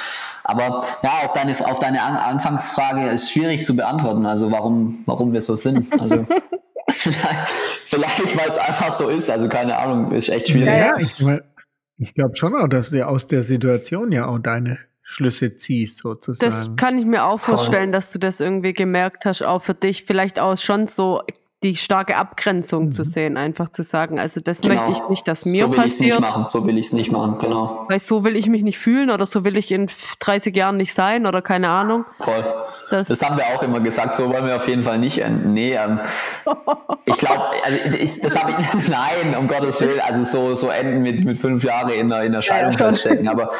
Aber ja, auf deine, auf deine An Anfangsfrage ist schwierig zu beantworten, also warum, warum wir so sind. Also [LAUGHS] [LAUGHS] vielleicht, vielleicht weil es einfach so ist, also keine Ahnung, ist echt schwierig. Ja, ja ich, ich glaube schon auch, dass du aus der Situation ja auch deine Schlüsse ziehst, sozusagen. Das kann ich mir auch vorstellen, dass du das irgendwie gemerkt hast, auch für dich, vielleicht auch schon so die starke Abgrenzung mhm. zu sehen, einfach zu sagen, also das genau. möchte ich nicht, dass mir so will passiert. Nicht machen, so will ich es nicht machen, genau. Weil so will ich mich nicht fühlen oder so will ich in 30 Jahren nicht sein oder keine Ahnung. Voll. Das, das haben wir auch immer gesagt, so wollen wir auf jeden Fall nicht enden. Nee, ähm, [LAUGHS] ich glaube, also ich, das habe ich, [LAUGHS] nein, um Gottes Willen, also so, so enden mit, mit fünf Jahren in der, in der Scheidung ja, feststecken, aber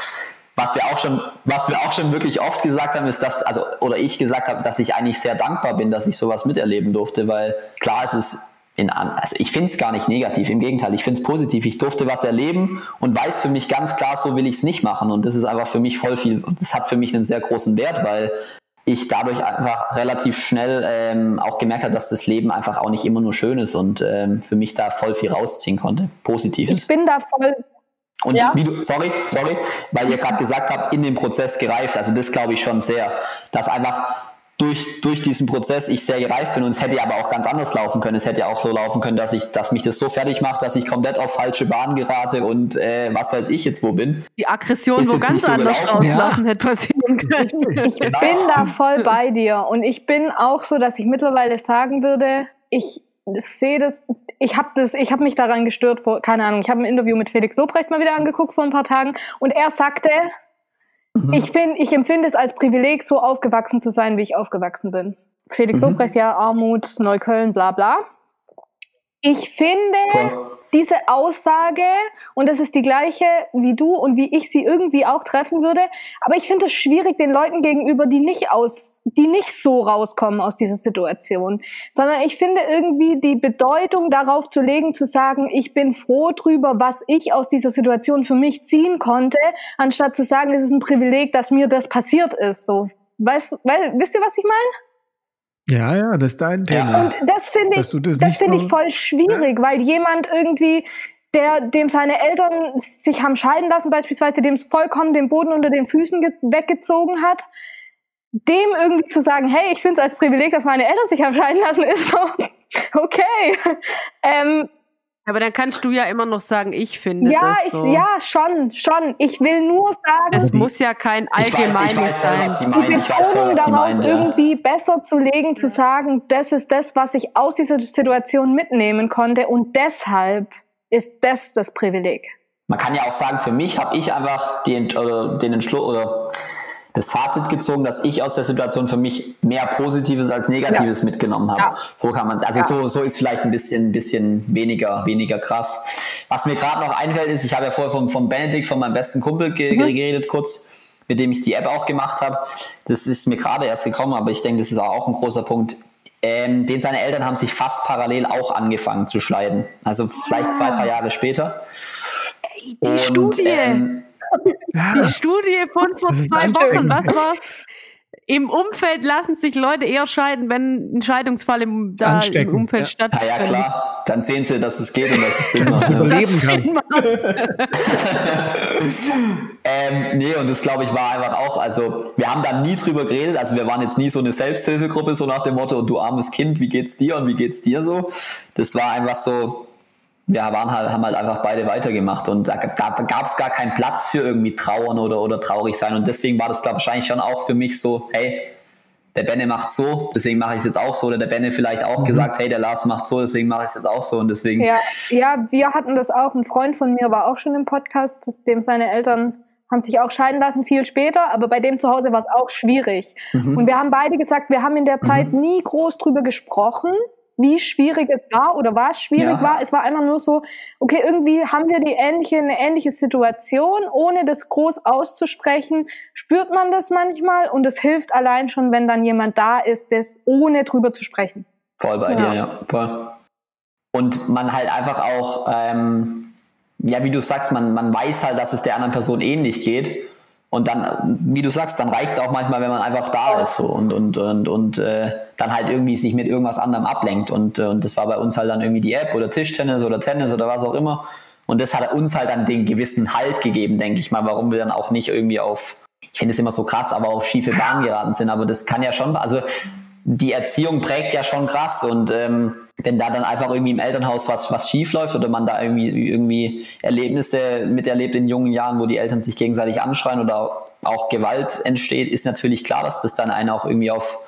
was wir auch schon, was wir auch schon wirklich oft gesagt haben, ist, dass, also, oder ich gesagt habe, dass ich eigentlich sehr dankbar bin, dass ich sowas miterleben durfte, weil klar ist es in, also ich finde es gar nicht negativ, im Gegenteil, ich finde es positiv. Ich durfte was erleben und weiß für mich ganz klar, so will ich es nicht machen. Und das ist einfach für mich voll viel, das hat für mich einen sehr großen Wert, weil ich dadurch einfach relativ schnell ähm, auch gemerkt habe, dass das Leben einfach auch nicht immer nur schön ist und ähm, für mich da voll viel rausziehen konnte, Positives. Ich bin da voll. Und ja? wie du, sorry, sorry, weil ihr gerade gesagt habt, in dem Prozess gereift, also das glaube ich schon sehr, dass einfach durch, durch diesen Prozess ich sehr gereift bin und es hätte aber auch ganz anders laufen können. Es hätte ja auch so laufen können, dass ich, dass mich das so fertig macht, dass ich komplett auf falsche Bahn gerate und äh, was weiß ich jetzt wo bin. Die Aggression Ist wo ganz so anders rauslassen ja. hätte passieren [LAUGHS] können. [LAUGHS] Ich genau. bin da voll bei dir und ich bin auch so, dass ich mittlerweile sagen würde, ich sehe das, ich habe das, ich habe mich daran gestört vor, keine Ahnung, ich habe ein Interview mit Felix Lobrecht mal wieder angeguckt vor ein paar Tagen und er sagte, Mhm. Ich finde, ich empfinde es als Privileg, so aufgewachsen zu sein, wie ich aufgewachsen bin. Felix mhm. Lobrecht, ja, Armut, Neukölln, bla bla. Ich finde, Voll diese Aussage, und das ist die gleiche wie du und wie ich sie irgendwie auch treffen würde, aber ich finde es schwierig den Leuten gegenüber, die nicht aus, die nicht so rauskommen aus dieser Situation, sondern ich finde irgendwie die Bedeutung darauf zu legen, zu sagen, ich bin froh drüber, was ich aus dieser Situation für mich ziehen konnte, anstatt zu sagen, es ist ein Privileg, dass mir das passiert ist. So, weißt, weißt wisst ihr, was ich meine? Ja, ja, das ist dein Thema. Ja. Und das finde ich, das, das finde ich voll schwierig, ja. weil jemand irgendwie, der, dem seine Eltern sich haben scheiden lassen, beispielsweise, dem es vollkommen den Boden unter den Füßen weggezogen hat, dem irgendwie zu sagen, hey, ich finde es als Privileg, dass meine Eltern sich haben scheiden lassen, [LAUGHS] ist so, okay. [LAUGHS] Ähm, aber dann kannst du ja immer noch sagen, ich finde ja, das so. Ich, ja, schon, schon. Ich will nur sagen, es muss ja kein allgemeines sein. Die Betonung darauf meinen, ja. irgendwie besser zu legen, zu sagen, das ist das, was ich aus dieser Situation mitnehmen konnte und deshalb ist das das Privileg. Man kann ja auch sagen, für mich habe ich einfach den, oder den Entschluss oder das Fazit gezogen, dass ich aus der Situation für mich mehr Positives als Negatives ja. mitgenommen habe. Ja. So kann man, also ja. so, so ist vielleicht ein bisschen, bisschen weniger, weniger krass. Was mir gerade noch einfällt, ist, ich habe ja vorher vom, vom Benedikt, von meinem besten Kumpel ge mhm. geredet, kurz, mit dem ich die App auch gemacht habe. Das ist mir gerade erst gekommen, aber ich denke, das ist auch ein großer Punkt. Ähm, den seine Eltern haben sich fast parallel auch angefangen zu schneiden. Also vielleicht zwei, drei Jahre später. Die Und, Studie. Ähm, die Studie von vor zwei Wochen, was war's? Im Umfeld lassen sich Leute eher scheiden, wenn ein Scheidungsfall im, da im Umfeld ja. stattfindet. Ja, ja, klar. Dann sehen sie, dass es geht und dass es Sinn macht. überleben kann. [LAUGHS] ähm, nee, und das glaube ich war einfach auch, also wir haben da nie drüber geredet, also wir waren jetzt nie so eine Selbsthilfegruppe, so nach dem Motto, du armes Kind, wie geht's dir und wie geht's dir so? Das war einfach so, wir waren halt, haben halt einfach beide weitergemacht und da gab es gar keinen Platz für irgendwie trauern oder, oder traurig sein. Und deswegen war das da wahrscheinlich schon auch für mich so, hey, der Benne macht so, deswegen mache ich es jetzt auch so. Oder der Benne vielleicht auch mhm. gesagt, hey, der Lars macht so, deswegen mache ich es jetzt auch so. Und deswegen. Ja, ja, wir hatten das auch. Ein Freund von mir war auch schon im Podcast, dem seine Eltern haben sich auch scheiden lassen, viel später, aber bei dem zu Hause war es auch schwierig. Mhm. Und wir haben beide gesagt, wir haben in der Zeit mhm. nie groß drüber gesprochen, wie schwierig es war oder was schwierig ja. war. Es war einfach nur so, okay, irgendwie haben wir die ähnliche, eine ähnliche Situation, ohne das groß auszusprechen, spürt man das manchmal und es hilft allein schon, wenn dann jemand da ist, das ohne drüber zu sprechen. Voll bei ja. dir, ja, voll. Und man halt einfach auch, ähm, ja, wie du sagst, man, man weiß halt, dass es der anderen Person ähnlich geht und dann, wie du sagst, dann reicht es auch manchmal, wenn man einfach da ist so und, und, und, und äh, dann halt irgendwie sich mit irgendwas anderem ablenkt. Und, äh, und das war bei uns halt dann irgendwie die App oder Tischtennis oder Tennis oder was auch immer. Und das hat uns halt dann den gewissen Halt gegeben, denke ich mal, warum wir dann auch nicht irgendwie auf, ich finde es immer so krass, aber auf schiefe Bahn geraten sind. Aber das kann ja schon, also die Erziehung prägt ja schon krass und ähm, wenn da dann einfach irgendwie im Elternhaus was, was schief läuft oder man da irgendwie, irgendwie Erlebnisse miterlebt in jungen Jahren, wo die Eltern sich gegenseitig anschreien oder auch Gewalt entsteht, ist natürlich klar, dass das dann einen auch irgendwie auf,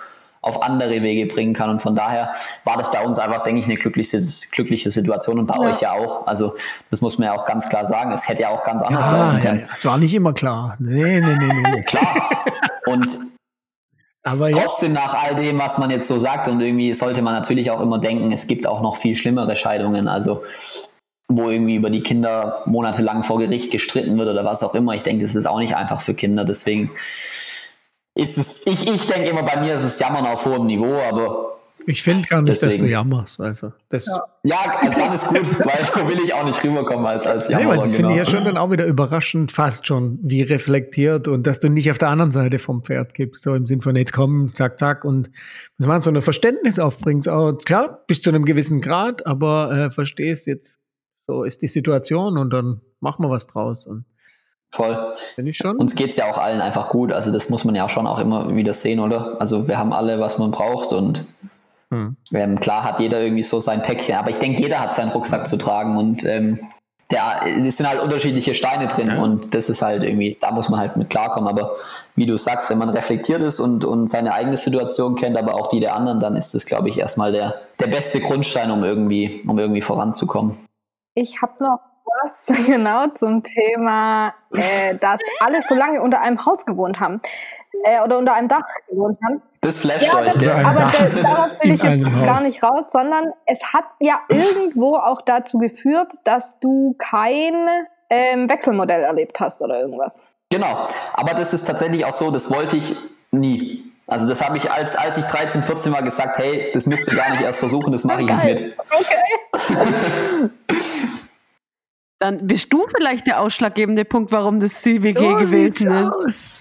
auf andere Wege bringen kann. Und von daher war das bei uns einfach, denke ich, eine glückliche, glückliche Situation und bei ja. euch ja auch. Also das muss man ja auch ganz klar sagen. Es hätte ja auch ganz anders ja, laufen können. Ja, das war nicht immer klar. Nee, nee, nee, nee. klar. Und aber trotzdem nach all dem, was man jetzt so sagt, und irgendwie sollte man natürlich auch immer denken, es gibt auch noch viel schlimmere Scheidungen, also wo irgendwie über die Kinder monatelang vor Gericht gestritten wird oder was auch immer. Ich denke, das ist auch nicht einfach für Kinder. Deswegen ist es, ich, ich denke immer, bei mir ist es Jammern auf hohem Niveau, aber Ich finde gar nicht, Deswegen. dass du jammerst. Also, das, Ja. Ja, also dann ist gut, [LAUGHS] weil so will ich auch nicht rüberkommen als, als nee, weil Jammerer. das finde Genau. ich ja schon dann auch wieder überraschend, fast schon, wie reflektiert und dass du nicht auf der anderen Seite vom Pferd gibst, so im Sinn von jetzt komm, zack, zack und dass man so ein Verständnis aufbringst. Auch, klar, bis zu einem gewissen Grad, aber äh, verstehst jetzt, so ist die Situation und dann machen wir was draus. Und Voll. finde ich schon. Uns geht's ja auch allen einfach gut. Also das muss man ja auch schon auch immer wieder sehen, oder? Also wir haben alle, was man braucht und Hm. ähm, klar hat jeder irgendwie so sein Päckchen. Aber ich denke, jeder hat seinen Rucksack zu tragen und ähm, der, es sind halt unterschiedliche Steine drin Ja. und das ist halt irgendwie, da muss man halt mit klarkommen. Aber wie du sagst, wenn man reflektiert ist und, und seine eigene Situation kennt, aber auch die der anderen, dann ist das, glaube ich, erstmal der, der beste Grundstein, um irgendwie, um irgendwie voranzukommen. Ich habe noch was [LAUGHS] genau zum Thema, äh, dass alle so lange unter einem Haus gewohnt haben äh, oder unter einem Dach gewohnt haben. Das flasht Ja, euch, das, gell? Aber da, darauf will ich jetzt gar nicht raus, sondern es hat ja irgendwo auch dazu geführt, dass du kein ähm, Wechselmodell erlebt hast oder irgendwas. Genau, aber das ist tatsächlich auch so, das wollte ich nie. Also das habe ich, als, als ich 13, 14 war, gesagt, hey, das müsst ihr gar nicht erst versuchen, das mache ich nicht mit. Okay. [LAUGHS] Dann bist du vielleicht der ausschlaggebende Punkt, warum das CWG So gewesen ist. aus.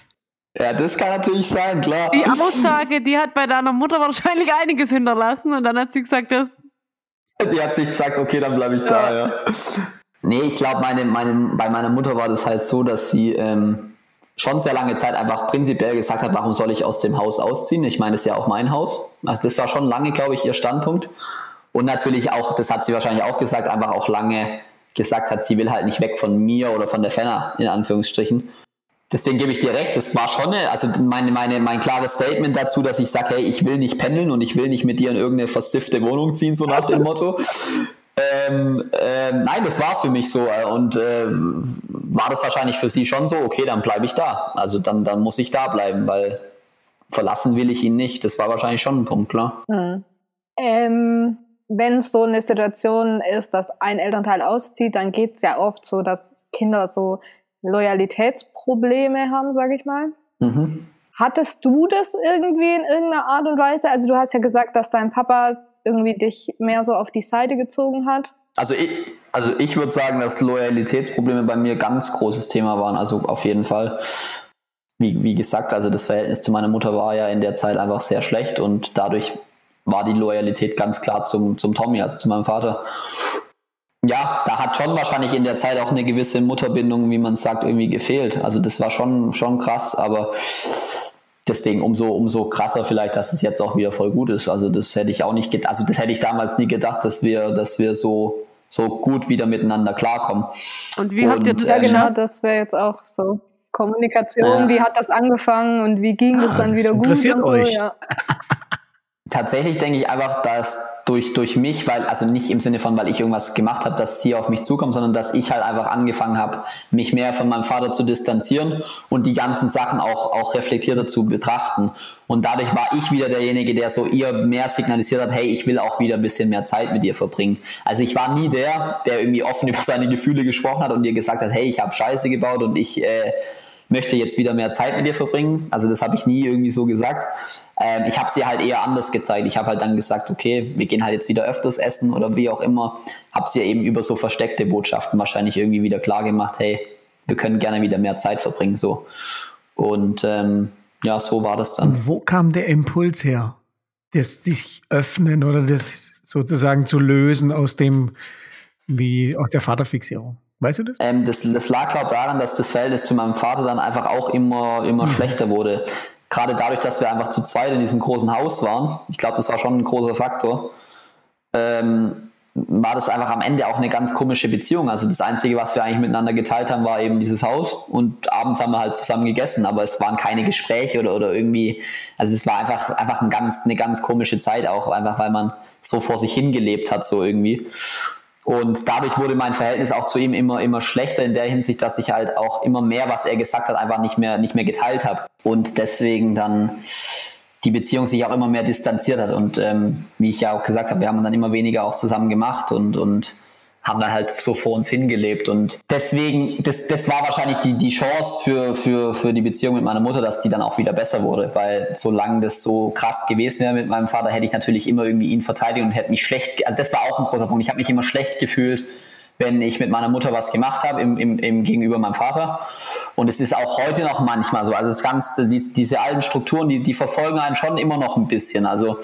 Ja, das kann natürlich sein, klar. Die Aussage, die hat bei deiner Mutter wahrscheinlich einiges hinterlassen und dann hat sie gesagt, dass Die hat sich gesagt, okay, dann bleibe ich da, ja. Nee, ich glaube, meine, meine, bei meiner Mutter war das halt so, dass sie ähm, schon sehr lange Zeit einfach prinzipiell gesagt hat, warum soll ich aus dem Haus ausziehen? Ich meine, es ist ja auch mein Haus. Also das war schon lange, glaube ich, ihr Standpunkt. Und natürlich auch, das hat sie wahrscheinlich auch gesagt, einfach auch lange gesagt hat, sie will halt nicht weg von mir oder von der Fenner, in Anführungsstrichen. Deswegen gebe ich dir recht, das war schon eine, also meine, meine, mein klares Statement dazu, dass ich sage, hey, ich will nicht pendeln und ich will nicht mit dir in irgendeine versiffte Wohnung ziehen, so nach dem Motto. [LAUGHS] Ähm, ähm, nein, das war für mich so äh, und ähm, war das wahrscheinlich für sie schon so, okay, dann bleibe ich da. Also dann, dann muss ich da bleiben, weil verlassen will ich ihn nicht. Das war wahrscheinlich schon ein Punkt, klar. Hm. Ähm, wenn so eine Situation ist, dass ein Elternteil auszieht, dann geht es ja oft so, dass Kinder so Loyalitätsprobleme haben, sage ich mal. Mhm. Hattest du das irgendwie in irgendeiner Art und Weise? Also du hast ja gesagt, dass dein Papa irgendwie dich mehr so auf die Seite gezogen hat. Also ich, also ich würde sagen, dass Loyalitätsprobleme bei mir ganz großes Thema waren, also auf jeden Fall. Wie, wie gesagt, also das Verhältnis zu meiner Mutter war ja in der Zeit einfach sehr schlecht und dadurch war die Loyalität ganz klar zum, zum Tommy, also zu meinem Vater. Ja, da hat schon wahrscheinlich in der Zeit auch eine gewisse Mutterbindung, wie man sagt, irgendwie gefehlt. Also das war schon, schon krass, aber deswegen umso, umso krasser vielleicht, dass es jetzt auch wieder voll gut ist. Also das hätte ich auch nicht gedacht, also das hätte ich damals nie gedacht, dass wir, dass wir so, so gut wieder miteinander klarkommen. Und wie habt ihr Und, das Ja, ähm, genau, das wäre jetzt auch so. Kommunikation, Ja. wie hat das angefangen und wie ging das Ah, dann das wieder gut interessiert und so, euch. ja. [LAUGHS] Tatsächlich denke ich einfach, dass durch, durch mich, weil, also nicht im Sinne von, weil ich irgendwas gemacht habe, dass sie auf mich zukommt, sondern dass ich halt einfach angefangen habe, mich mehr von meinem Vater zu distanzieren und die ganzen Sachen auch, auch reflektierter zu betrachten. Und dadurch war ich wieder derjenige, der so ihr mehr signalisiert hat, hey, ich will auch wieder ein bisschen mehr Zeit mit dir verbringen. Also ich war nie der, der irgendwie offen [LAUGHS] über seine Gefühle gesprochen hat und ihr gesagt hat, hey, ich habe Scheiße gebaut und ich äh, möchte jetzt wieder mehr Zeit mit dir verbringen. Also das habe ich nie irgendwie so gesagt. Ähm, ich habe sie halt eher anders gezeigt. Ich habe halt dann gesagt, okay, wir gehen halt jetzt wieder öfters essen oder wie auch immer. Habe sie eben über so versteckte Botschaften wahrscheinlich irgendwie wieder klar gemacht, hey, wir können gerne wieder mehr Zeit verbringen so. Und ähm, ja, so war das dann. Und wo kam der Impuls her? Das sich öffnen oder das sozusagen zu lösen aus dem, wie aus der Vaterfixierung. Weißt du das? Ähm, das, das lag, glaube ich, daran, dass das Verhältnis zu meinem Vater dann einfach auch immer, immer schlechter wurde. Gerade dadurch, dass wir einfach zu zweit in diesem großen Haus waren. Ich glaube, das war schon ein großer Faktor. Ähm, war das einfach am Ende auch eine ganz komische Beziehung. Also das Einzige, was wir eigentlich miteinander geteilt haben, war eben dieses Haus und abends haben wir halt zusammen gegessen, aber es waren keine Gespräche oder, oder irgendwie, also es war einfach, einfach ein ganz, eine ganz komische Zeit auch, einfach weil man so vor sich hingelebt hat, so irgendwie. Und dadurch wurde mein Verhältnis auch zu ihm immer, immer schlechter in der Hinsicht, dass ich halt auch immer mehr, was er gesagt hat, einfach nicht mehr, nicht mehr geteilt habe. Und deswegen dann die Beziehung sich auch immer mehr distanziert hat. Und ähm, wie ich ja auch gesagt habe, wir haben dann immer weniger auch zusammen gemacht und, und haben dann halt so vor uns hingelebt. Und deswegen, das, das war wahrscheinlich die, die Chance für, für, für die Beziehung mit meiner Mutter, dass die dann auch wieder besser wurde. Weil solange das so krass gewesen wäre mit meinem Vater, hätte ich natürlich immer irgendwie ihn verteidigt und hätte mich schlecht, also das war auch ein großer Punkt. Ich habe mich immer schlecht gefühlt, wenn ich mit meiner Mutter was gemacht habe im, im, im gegenüber meinem Vater. Und es ist auch heute noch manchmal so. Also das Ganze, die, diese alten Strukturen, die, die verfolgen einen schon immer noch ein bisschen. Also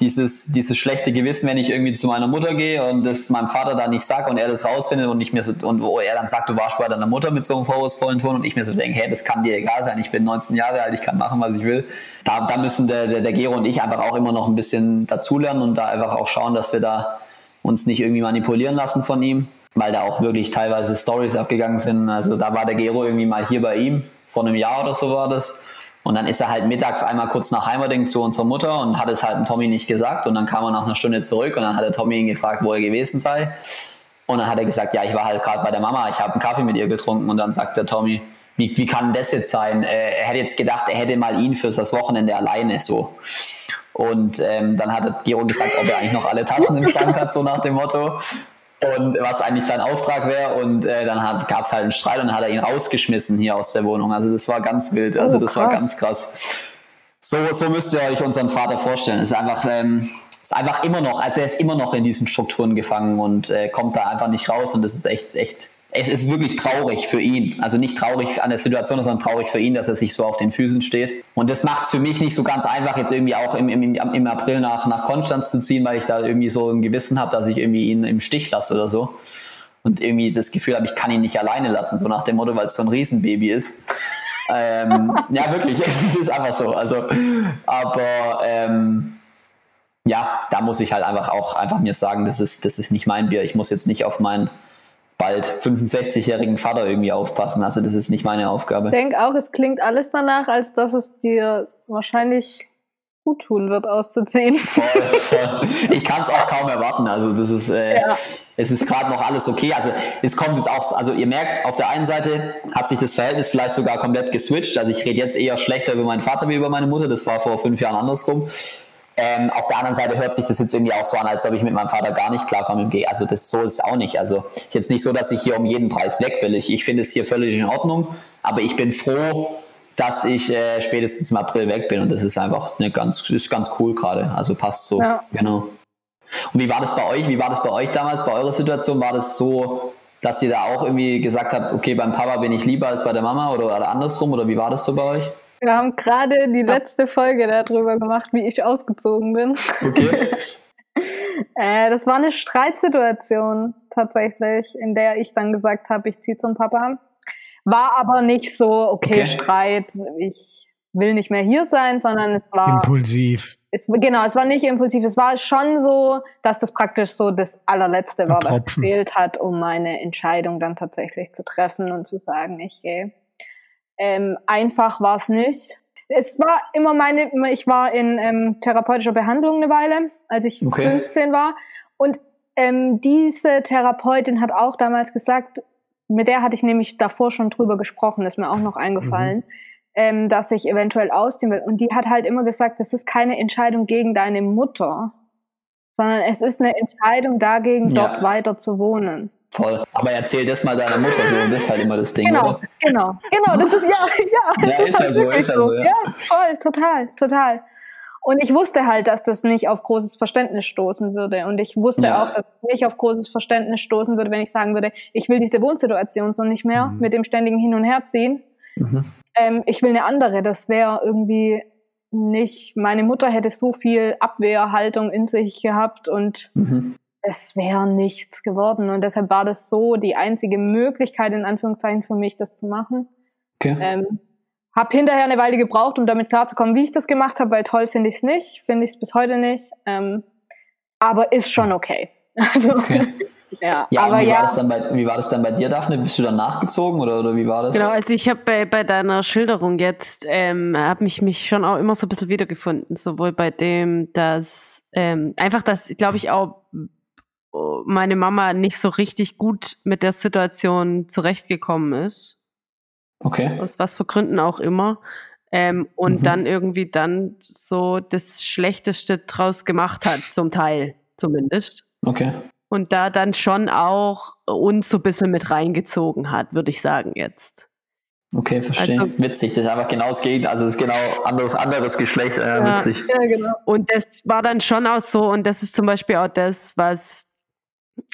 dieses, dieses schlechte Gewissen, wenn ich irgendwie zu meiner Mutter gehe und das meinem Vater da nicht sage und er das rausfindet und nicht mehr so, und wo er dann sagt, du warst bei deiner Mutter mit so einem vorwurfsvollen Ton und ich mir so denke, hey, das kann dir egal sein, ich bin 19 Jahre alt, ich kann machen, was ich will. Da, da müssen der, der, der Gero und ich einfach auch immer noch ein bisschen dazulernen und da einfach auch schauen, dass wir da uns nicht irgendwie manipulieren lassen von ihm, weil da auch wirklich teilweise Stories abgegangen sind. Also da war der Gero irgendwie mal hier bei ihm, vor einem Jahr oder so war das und dann ist er halt mittags einmal kurz nach Heimerding zu unserer Mutter und hat es halt dem Tommy nicht gesagt. Und dann kam er nach einer Stunde zurück und dann hat der Tommy ihn gefragt, wo er gewesen sei. Und dann hat er gesagt, ja, ich war halt gerade bei der Mama, ich habe einen Kaffee mit ihr getrunken. Und dann sagt der Tommy, wie, wie kann das jetzt sein? Äh, er hätte jetzt gedacht, er hätte mal ihn fürs das Wochenende alleine so. Und ähm, dann hat Gero gesagt, ob er eigentlich noch alle Tassen im Schrank hat, so nach dem Motto und was eigentlich sein Auftrag wäre. Und äh, dann gab es halt einen Streit und dann hat er ihn rausgeschmissen hier aus der Wohnung. Also das war ganz wild. Also oh, das war ganz krass. So, so müsst ihr euch unseren Vater vorstellen. Es ist einfach, ähm, ist einfach immer noch, also er ist immer noch in diesen Strukturen gefangen und äh, kommt da einfach nicht raus. Und das ist echt, echt es ist wirklich traurig für ihn. Also nicht traurig an der Situation, sondern traurig für ihn, dass er sich so auf den Füßen steht. Und das macht es für mich nicht so ganz einfach, jetzt irgendwie auch im, im, im April nach, nach Konstanz zu ziehen, weil ich da irgendwie so ein Gewissen habe, dass ich irgendwie ihn im Stich lasse oder so. Und irgendwie das Gefühl habe, ich kann ihn nicht alleine lassen, so nach dem Motto, weil es so ein Riesenbaby ist. [LAUGHS] ähm, ja, wirklich, [LAUGHS] es ist einfach so. Also, aber ähm, ja, da muss ich halt einfach auch einfach mir sagen, das ist, das ist nicht mein Bier. Ich muss jetzt nicht auf mein bald 65-jährigen Vater irgendwie aufpassen. Also das ist nicht meine Aufgabe. Ich denke auch, es klingt alles danach, als dass es dir wahrscheinlich gut tun wird, auszuziehen. Voll, voll. Ich kann es auch kaum erwarten. Also das ist, äh, ja. es ist gerade noch alles okay. Also es kommt jetzt auch, also ihr merkt, auf der einen Seite hat sich das Verhältnis vielleicht sogar komplett geswitcht. Also ich rede jetzt eher schlechter über meinen Vater wie über meine Mutter. Das war vor fünf Jahren andersrum. Ähm, auf der anderen Seite hört sich das jetzt irgendwie auch so an, als ob ich mit meinem Vater gar nicht klarkomme. Also das so ist es auch nicht. Also ist jetzt nicht so, dass ich hier um jeden Preis weg will. Ich, ich finde es hier völlig in Ordnung, aber ich bin froh, dass ich äh, spätestens im April weg bin und das ist einfach eine ganz, ist ganz cool gerade. Also passt so. Ja. Genau. Und wie war das bei euch? Wie war das bei euch damals, bei eurer Situation? War das so, dass ihr da auch irgendwie gesagt habt, okay, beim Papa bin ich lieber als bei der Mama oder, oder andersrum? Oder wie war das so bei euch? Wir haben gerade die letzte Folge darüber gemacht, wie ich ausgezogen bin. Okay. [LAUGHS] äh, das war eine Streitsituation tatsächlich, in der ich dann gesagt habe, ich ziehe zum Papa. War aber nicht so, okay, okay, Streit, ich will nicht mehr hier sein, sondern es war impulsiv. Es, genau, es war nicht impulsiv. Es war schon so, dass das praktisch so das allerletzte war, was gefehlt hat, um meine Entscheidung dann tatsächlich zu treffen und zu sagen, ich gehe. Ähm, einfach war es nicht. Es war immer meine, ich war in ähm, therapeutischer Behandlung eine Weile, als ich okay. 15 war. Und ähm, diese Therapeutin hat auch damals gesagt, mit der hatte ich nämlich davor schon drüber gesprochen, ist mir auch noch eingefallen, mhm. ähm, dass ich eventuell ausziehen will. Und die hat halt immer gesagt, das ist keine Entscheidung gegen deine Mutter, sondern es ist eine Entscheidung dagegen, ja. dort weiter zu wohnen. Voll. Aber erzähl das mal deiner Mutter so das ist halt immer das Ding, genau, oder? Genau, genau. Das ist ja, [LAUGHS] ja, das ja, ist, ist halt ja so, ist ja so. Ja. ja, voll, total, total. Und ich wusste halt, dass das nicht auf großes Verständnis stoßen würde. Und ich wusste ja. auch, dass es nicht auf großes Verständnis stoßen würde, wenn ich sagen würde, ich will diese Wohnsituation so nicht mehr mhm. mit dem ständigen Hin- und Herziehen. Mhm. Ähm, ich will eine andere. Das wäre irgendwie nicht, meine Mutter hätte so viel Abwehrhaltung in sich gehabt und mhm es wäre nichts geworden. Und deshalb war das so die einzige Möglichkeit, in Anführungszeichen, für mich, das zu machen. Okay. Ähm, hab hinterher eine Weile gebraucht, um damit klarzukommen, wie ich das gemacht habe, weil toll finde ich es nicht, finde ich es bis heute nicht. Ähm, aber ist schon okay. [LAUGHS] Also, okay. [LAUGHS] ja, ja, aber wie, ja. War das dann bei, wie war das dann bei dir, Daphne? Bist du dann nachgezogen oder, oder wie war das? Genau, also ich habe bei, bei deiner Schilderung jetzt, ähm, habe mich, mich schon auch immer so ein bisschen wiedergefunden, sowohl bei dem, dass ähm, einfach, dass, glaube ich, auch meine Mama nicht so richtig gut mit der Situation zurechtgekommen ist. Okay. Aus was für Gründen auch immer. Ähm, und mhm. dann irgendwie dann so das Schlechteste draus gemacht hat, zum Teil zumindest. Okay. Und da dann schon auch uns so ein bisschen mit reingezogen hat, würde ich sagen jetzt. Okay, verstehe. Also, witzig, das ist einfach genau das Gegenteil, also das ist genau anderes, anderes Geschlecht, äh, ja, witzig. Ja, genau. Und das war dann schon auch so, und das ist zum Beispiel auch das, was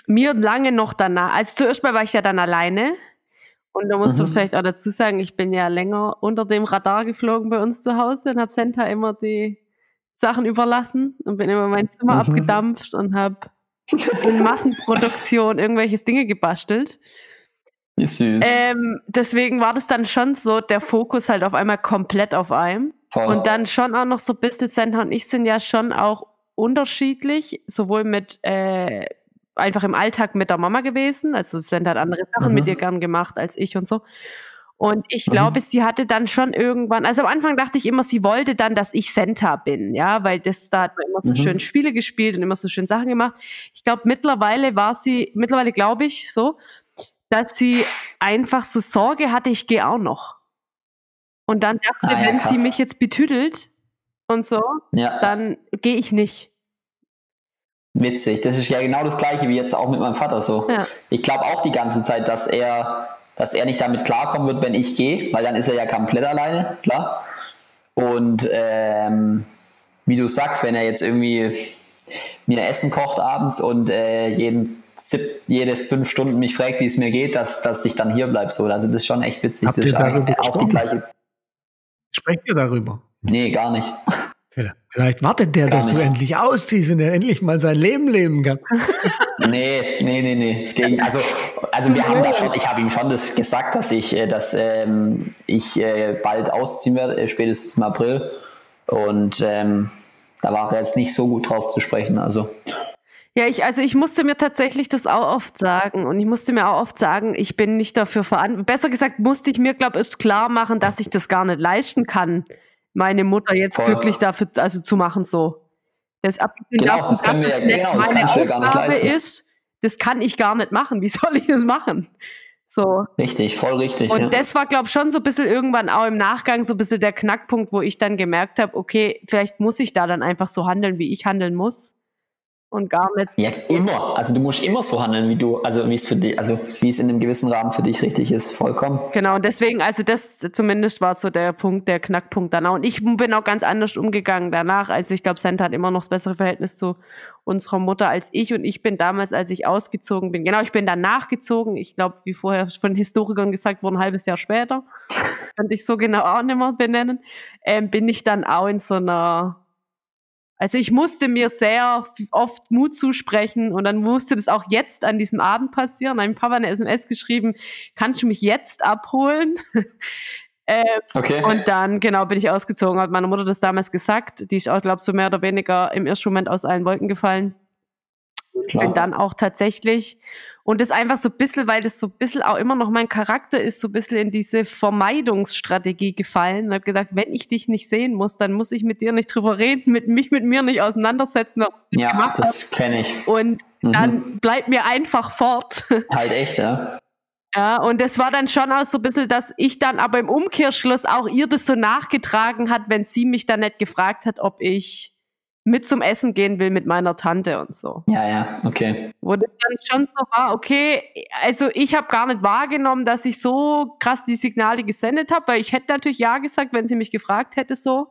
mir lange noch danach, also zuerst mal war ich ja dann alleine. Und da musst mhm. du vielleicht auch dazu sagen, ich bin ja länger unter dem Radar geflogen bei uns zu Hause und habe Senta immer die Sachen überlassen und bin immer mein Zimmer mhm. abgedampft und habe in Massenproduktion irgendwelches Dinge gebastelt. Wie süß. Ähm, deswegen war das dann schon so der Fokus halt auf einmal komplett auf einem. Voll. Und dann schon auch noch so Business Center und ich sind ja schon auch unterschiedlich, sowohl mit äh, einfach im Alltag mit der Mama gewesen. Also sind halt andere Sachen mhm. mit ihr gern gemacht als ich und so. Und ich mhm. glaube, mhm. sie hatte dann schon irgendwann, also am Anfang dachte ich immer, sie wollte dann, dass ich Senta bin, ja, weil das, da hat man immer so mhm. schön Spiele gespielt und immer so schön Sachen gemacht. Ich glaube, mittlerweile war sie, mittlerweile glaube ich so, dass sie einfach so Sorge hatte, ich gehe auch noch. Und dann dachte, ah, ja, wenn krass. sie mich jetzt betüdelt und so, ja. dann gehe ich nicht. Witzig. Das ist ja genau das gleiche wie jetzt auch mit meinem Vater so. Ja. Ich glaube auch die ganze Zeit, dass er, dass er nicht damit klarkommen wird, wenn ich gehe, weil dann ist er ja komplett alleine, klar. Und ähm, wie du sagst, wenn er jetzt irgendwie mir Essen kocht abends und äh, jeden jede fünf Stunden mich fragt, wie es mir geht, dass, dass ich dann hier bleibe. So. Also das ist schon echt witzig. Habt das ist auch die gleiche. Sprecht ihr darüber? Nee, gar nicht. Vielleicht wartet der, gar dass nicht. du endlich ausziehst und er endlich mal sein Leben leben kann. [LAUGHS] nee, nee, nee, nee. Also, also wir haben da schon, ich habe ihm schon das gesagt, dass ich, äh, dass ähm, ich äh, bald ausziehen werde, äh, spätestens im April. Und ähm, da war er jetzt nicht so gut drauf zu sprechen. Also ja, ich, also ich musste mir tatsächlich das auch oft sagen und ich musste mir auch oft sagen, ich bin nicht dafür verantwortlich. Besser gesagt, musste ich mir, glaube ich, klar machen, dass ich das gar nicht leisten kann, meine Mutter jetzt Voll. glücklich dafür also zu machen so. Das genau, das, das können wir, genau, das du ja gar nicht leisten. Ist, das kann ich gar nicht machen. Wie [LAUGHS] soll ich das machen? So. Richtig, voll richtig. Und ja. das war, glaube ich, schon so ein bisschen irgendwann auch im Nachgang so ein bisschen der Knackpunkt, wo ich dann gemerkt habe, okay, vielleicht muss ich da dann einfach so handeln, wie ich handeln muss und gar nicht. Ja, immer. Also du musst immer so handeln, wie du, also wie es für dich, also wie es in einem gewissen Rahmen für dich richtig ist, vollkommen. Genau, und deswegen, also das zumindest war so der Punkt, der Knackpunkt danach. Und ich bin auch ganz anders umgegangen danach. Also ich glaube, Santa hat immer noch das bessere Verhältnis zu unserer Mutter als ich. Und ich bin damals, als ich ausgezogen bin, genau, ich bin danach gezogen. Ich glaube, wie vorher von Historikern gesagt wurde, ein halbes Jahr später. [LAUGHS] Könnte ich so genau auch nicht mehr benennen. Ähm, bin ich dann auch in so einer also ich musste mir sehr oft Mut zusprechen und dann musste das auch jetzt an diesem Abend passieren. Ein Papa eine SMS geschrieben, kannst du mich jetzt abholen? [LAUGHS] äh, okay. Und dann, genau, bin ich ausgezogen, hat meine Mutter das damals gesagt. Die ist auch, glaube ich, so mehr oder weniger im ersten Moment aus allen Wolken gefallen. Klar. Bin dann auch tatsächlich und das einfach so ein bisschen, weil das so ein bisschen auch immer noch mein Charakter ist, so ein bisschen in diese Vermeidungsstrategie gefallen. Und habe gesagt, wenn ich dich nicht sehen muss, dann muss ich mit dir nicht drüber reden, mit mich mit mir nicht auseinandersetzen. Ja, das kenne ich. Und mhm. dann bleibt mir einfach fort. [LAUGHS] Halt echt, ja. Ja, und das war dann schon auch so ein bisschen, dass ich dann aber im Umkehrschluss auch ihr das so nachgetragen hat, wenn sie mich dann nicht gefragt hat, ob ich mit zum Essen gehen will mit meiner Tante und so. Ja, ja, okay. Wo das dann schon so war, okay, also ich habe gar nicht wahrgenommen, dass ich so krass die Signale gesendet habe, weil ich hätte natürlich ja gesagt, wenn sie mich gefragt hätte so.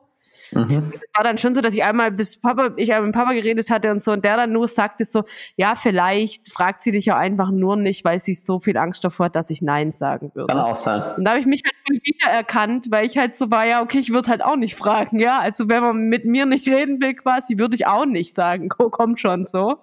Mhm. war dann schon so, dass ich einmal bis Papa, ich mit Papa geredet hatte und so, und der dann nur sagte so, ja, vielleicht fragt sie dich ja einfach nur nicht, weil sie so viel Angst davor hat, dass ich Nein sagen würde. Kann auch sein. Und da habe ich mich halt wieder erkannt, weil ich halt so war, ja, okay, ich würde halt auch nicht fragen, ja. Also wenn man mit mir nicht reden will, quasi, würde ich auch nicht sagen, [LAUGHS] komm schon so.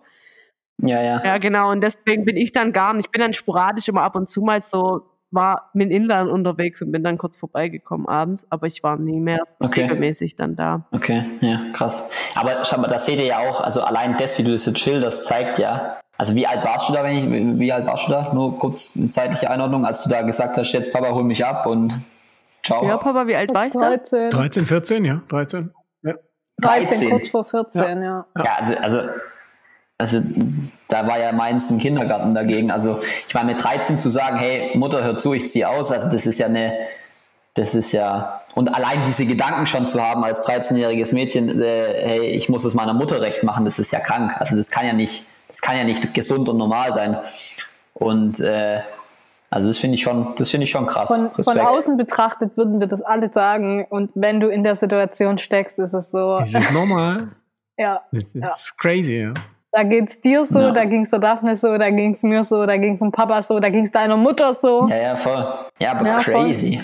Ja, ja. Ja, genau. Und deswegen bin ich dann gar nicht, ich bin dann sporadisch immer ab und zu mal so war mit Inland unterwegs und bin dann kurz vorbeigekommen abends, aber ich war nie mehr okay. regelmäßig dann da. Okay, ja, krass. Aber schau mal, das seht ihr ja auch, also allein das, wie du das jetzt schilderst, zeigt ja, also wie alt warst du da, wenn ich, wie alt warst du da? Nur kurz eine zeitliche Einordnung, als du da gesagt hast, jetzt Papa, hol mich ab und ciao. Ja, Papa, wie alt war ich 13. da? 13, 14, ja, 13. Ja. 13, 13, kurz vor 14, ja. Ja, ja also, also also da war ja meins ein Kindergarten dagegen. Also ich war mit 13 zu sagen, hey Mutter, hör zu, ich ziehe aus. Also das ist ja eine, das ist ja und allein diese Gedanken schon zu haben als 13-jähriges Mädchen, äh, hey, ich muss es meiner Mutter recht machen, das ist ja krank. Also das kann ja nicht, das kann ja nicht gesund und normal sein. Und äh, also das finde ich schon, das finde ich schon krass. Von, von, außen betrachtet würden wir das alle sagen. Und wenn du in der Situation steckst, ist es so. Ist [LAUGHS] es normal? ja. Das ist ja. crazy, ja. Da geht's dir so, Ja. da ging's der Daphne so, da ging's mir so, da ging's dem Papa so, da ging's deiner Mutter so. Ja, ja, voll. Ja, aber Ja, voll. crazy.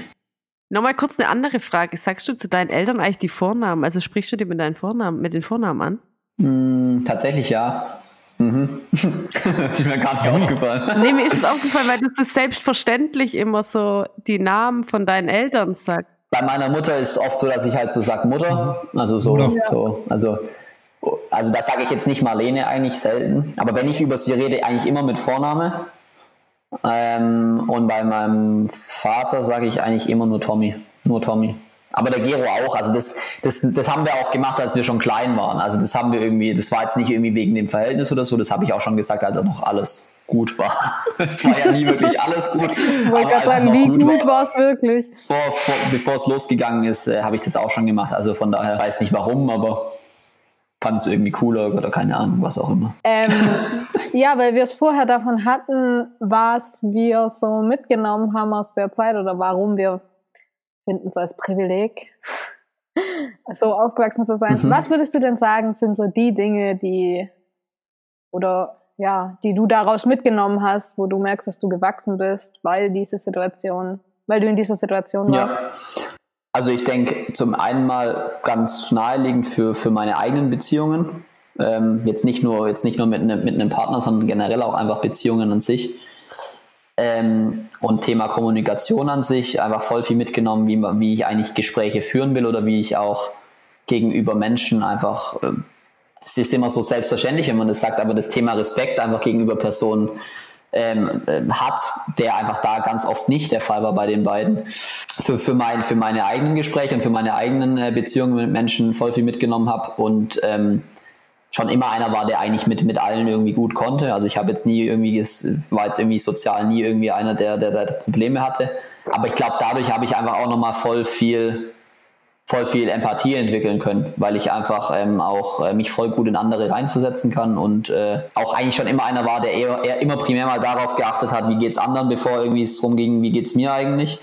Nochmal kurz eine andere Frage. Sagst du zu deinen Eltern eigentlich die Vornamen? Also sprichst du die mit deinen Vornamen, mit den Vornamen an? Hm, tatsächlich ja. Mhm. [LAUGHS] ist mir gar nicht aufgefallen. Nee, mir ist es aufgefallen, weil du so selbstverständlich immer so die Namen von deinen Eltern sagst. Bei meiner Mutter ist es oft so, dass ich halt so sag Mutter. Also so, Mutter. so also, also da sage ich jetzt nicht Marlene eigentlich selten. Aber wenn ich über sie rede, eigentlich immer mit Vorname. Ähm, und bei meinem Vater sage ich eigentlich immer nur Tommy. Nur Tommy. Aber der Gero auch. Also das, das, das haben wir auch gemacht, als wir schon klein waren. Also das haben wir irgendwie, das war jetzt nicht irgendwie wegen dem Verhältnis oder so, das habe ich auch schon gesagt, als er noch alles gut war. [LAUGHS] Es war ja nie wirklich alles gut. [LAUGHS] Aber als es sagen, wie gut gut war, war's wirklich? vor, vor, bevor es losgegangen ist, äh, habe ich das auch schon gemacht. Also von daher weiß nicht warum, aber fand es irgendwie cooler oder keine Ahnung, was auch immer. Ähm, [LAUGHS] ja, weil wir es vorher davon hatten, was wir so mitgenommen haben aus der Zeit oder warum wir finden es als Privileg, [LAUGHS] so aufgewachsen zu sein. Mhm. Was würdest du denn sagen, sind so die Dinge, die oder ja, die du daraus mitgenommen hast, wo du merkst, dass du gewachsen bist, weil diese Situation, weil du in dieser Situation warst? Ja. Also ich denke zum einen mal ganz naheliegend für, für meine eigenen Beziehungen. Ähm, jetzt nicht nur, jetzt nicht nur mit, ne, mit einem Partner, sondern generell auch einfach Beziehungen an sich. Ähm, und Thema Kommunikation an sich, einfach voll viel mitgenommen, wie, wie ich eigentlich Gespräche führen will oder wie ich auch gegenüber Menschen einfach, das ist immer so selbstverständlich, wenn man das sagt, aber das Thema Respekt einfach gegenüber Personen ähm, ähm, hat, der einfach da ganz oft nicht der Fall war bei den beiden. Für, für, mein, für meine eigenen Gespräche und für meine eigenen äh, Beziehungen mit Menschen voll viel mitgenommen habe und ähm, schon immer einer war, der eigentlich mit, mit allen irgendwie gut konnte. Also ich habe jetzt nie irgendwie, war jetzt irgendwie sozial nie irgendwie einer, der, der, der Probleme hatte. Aber ich glaube, dadurch habe ich einfach auch nochmal voll viel voll viel Empathie entwickeln können, weil ich einfach ähm, auch äh, mich voll gut in andere reinversetzen kann und äh, auch eigentlich schon immer einer war, der eher, eher immer primär mal darauf geachtet hat, wie geht's anderen, bevor irgendwie es drum ging, wie geht's mir eigentlich.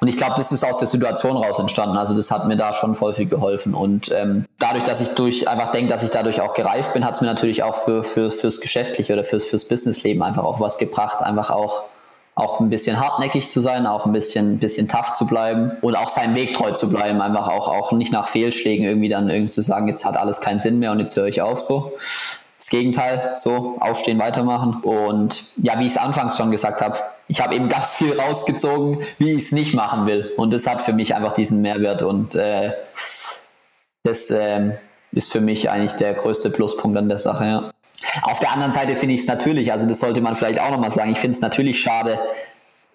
Und ich glaube, das ist aus der Situation raus entstanden. Also das hat mir da schon voll viel geholfen. Und ähm, dadurch, dass ich durch einfach denke, dass ich dadurch auch gereift bin, hat es mir natürlich auch für, für, fürs Geschäftliche oder fürs, fürs Businessleben einfach auch was gebracht, einfach auch auch ein bisschen hartnäckig zu sein, auch ein bisschen, bisschen tough zu bleiben und auch seinem Weg treu zu bleiben, einfach auch, auch nicht nach Fehlschlägen irgendwie dann irgendwie zu sagen, jetzt hat alles keinen Sinn mehr und jetzt höre ich auf so. Das Gegenteil, so aufstehen, weitermachen. Und ja, wie ich es anfangs schon gesagt habe, ich habe eben [LAUGHS] ganz viel rausgezogen, wie ich es nicht machen will. Und das hat für mich einfach diesen Mehrwert und äh, das ähm, ist für mich eigentlich der größte Pluspunkt an der Sache, ja. Auf der anderen Seite finde ich es natürlich, also das sollte man vielleicht auch nochmal sagen, ich finde es natürlich schade,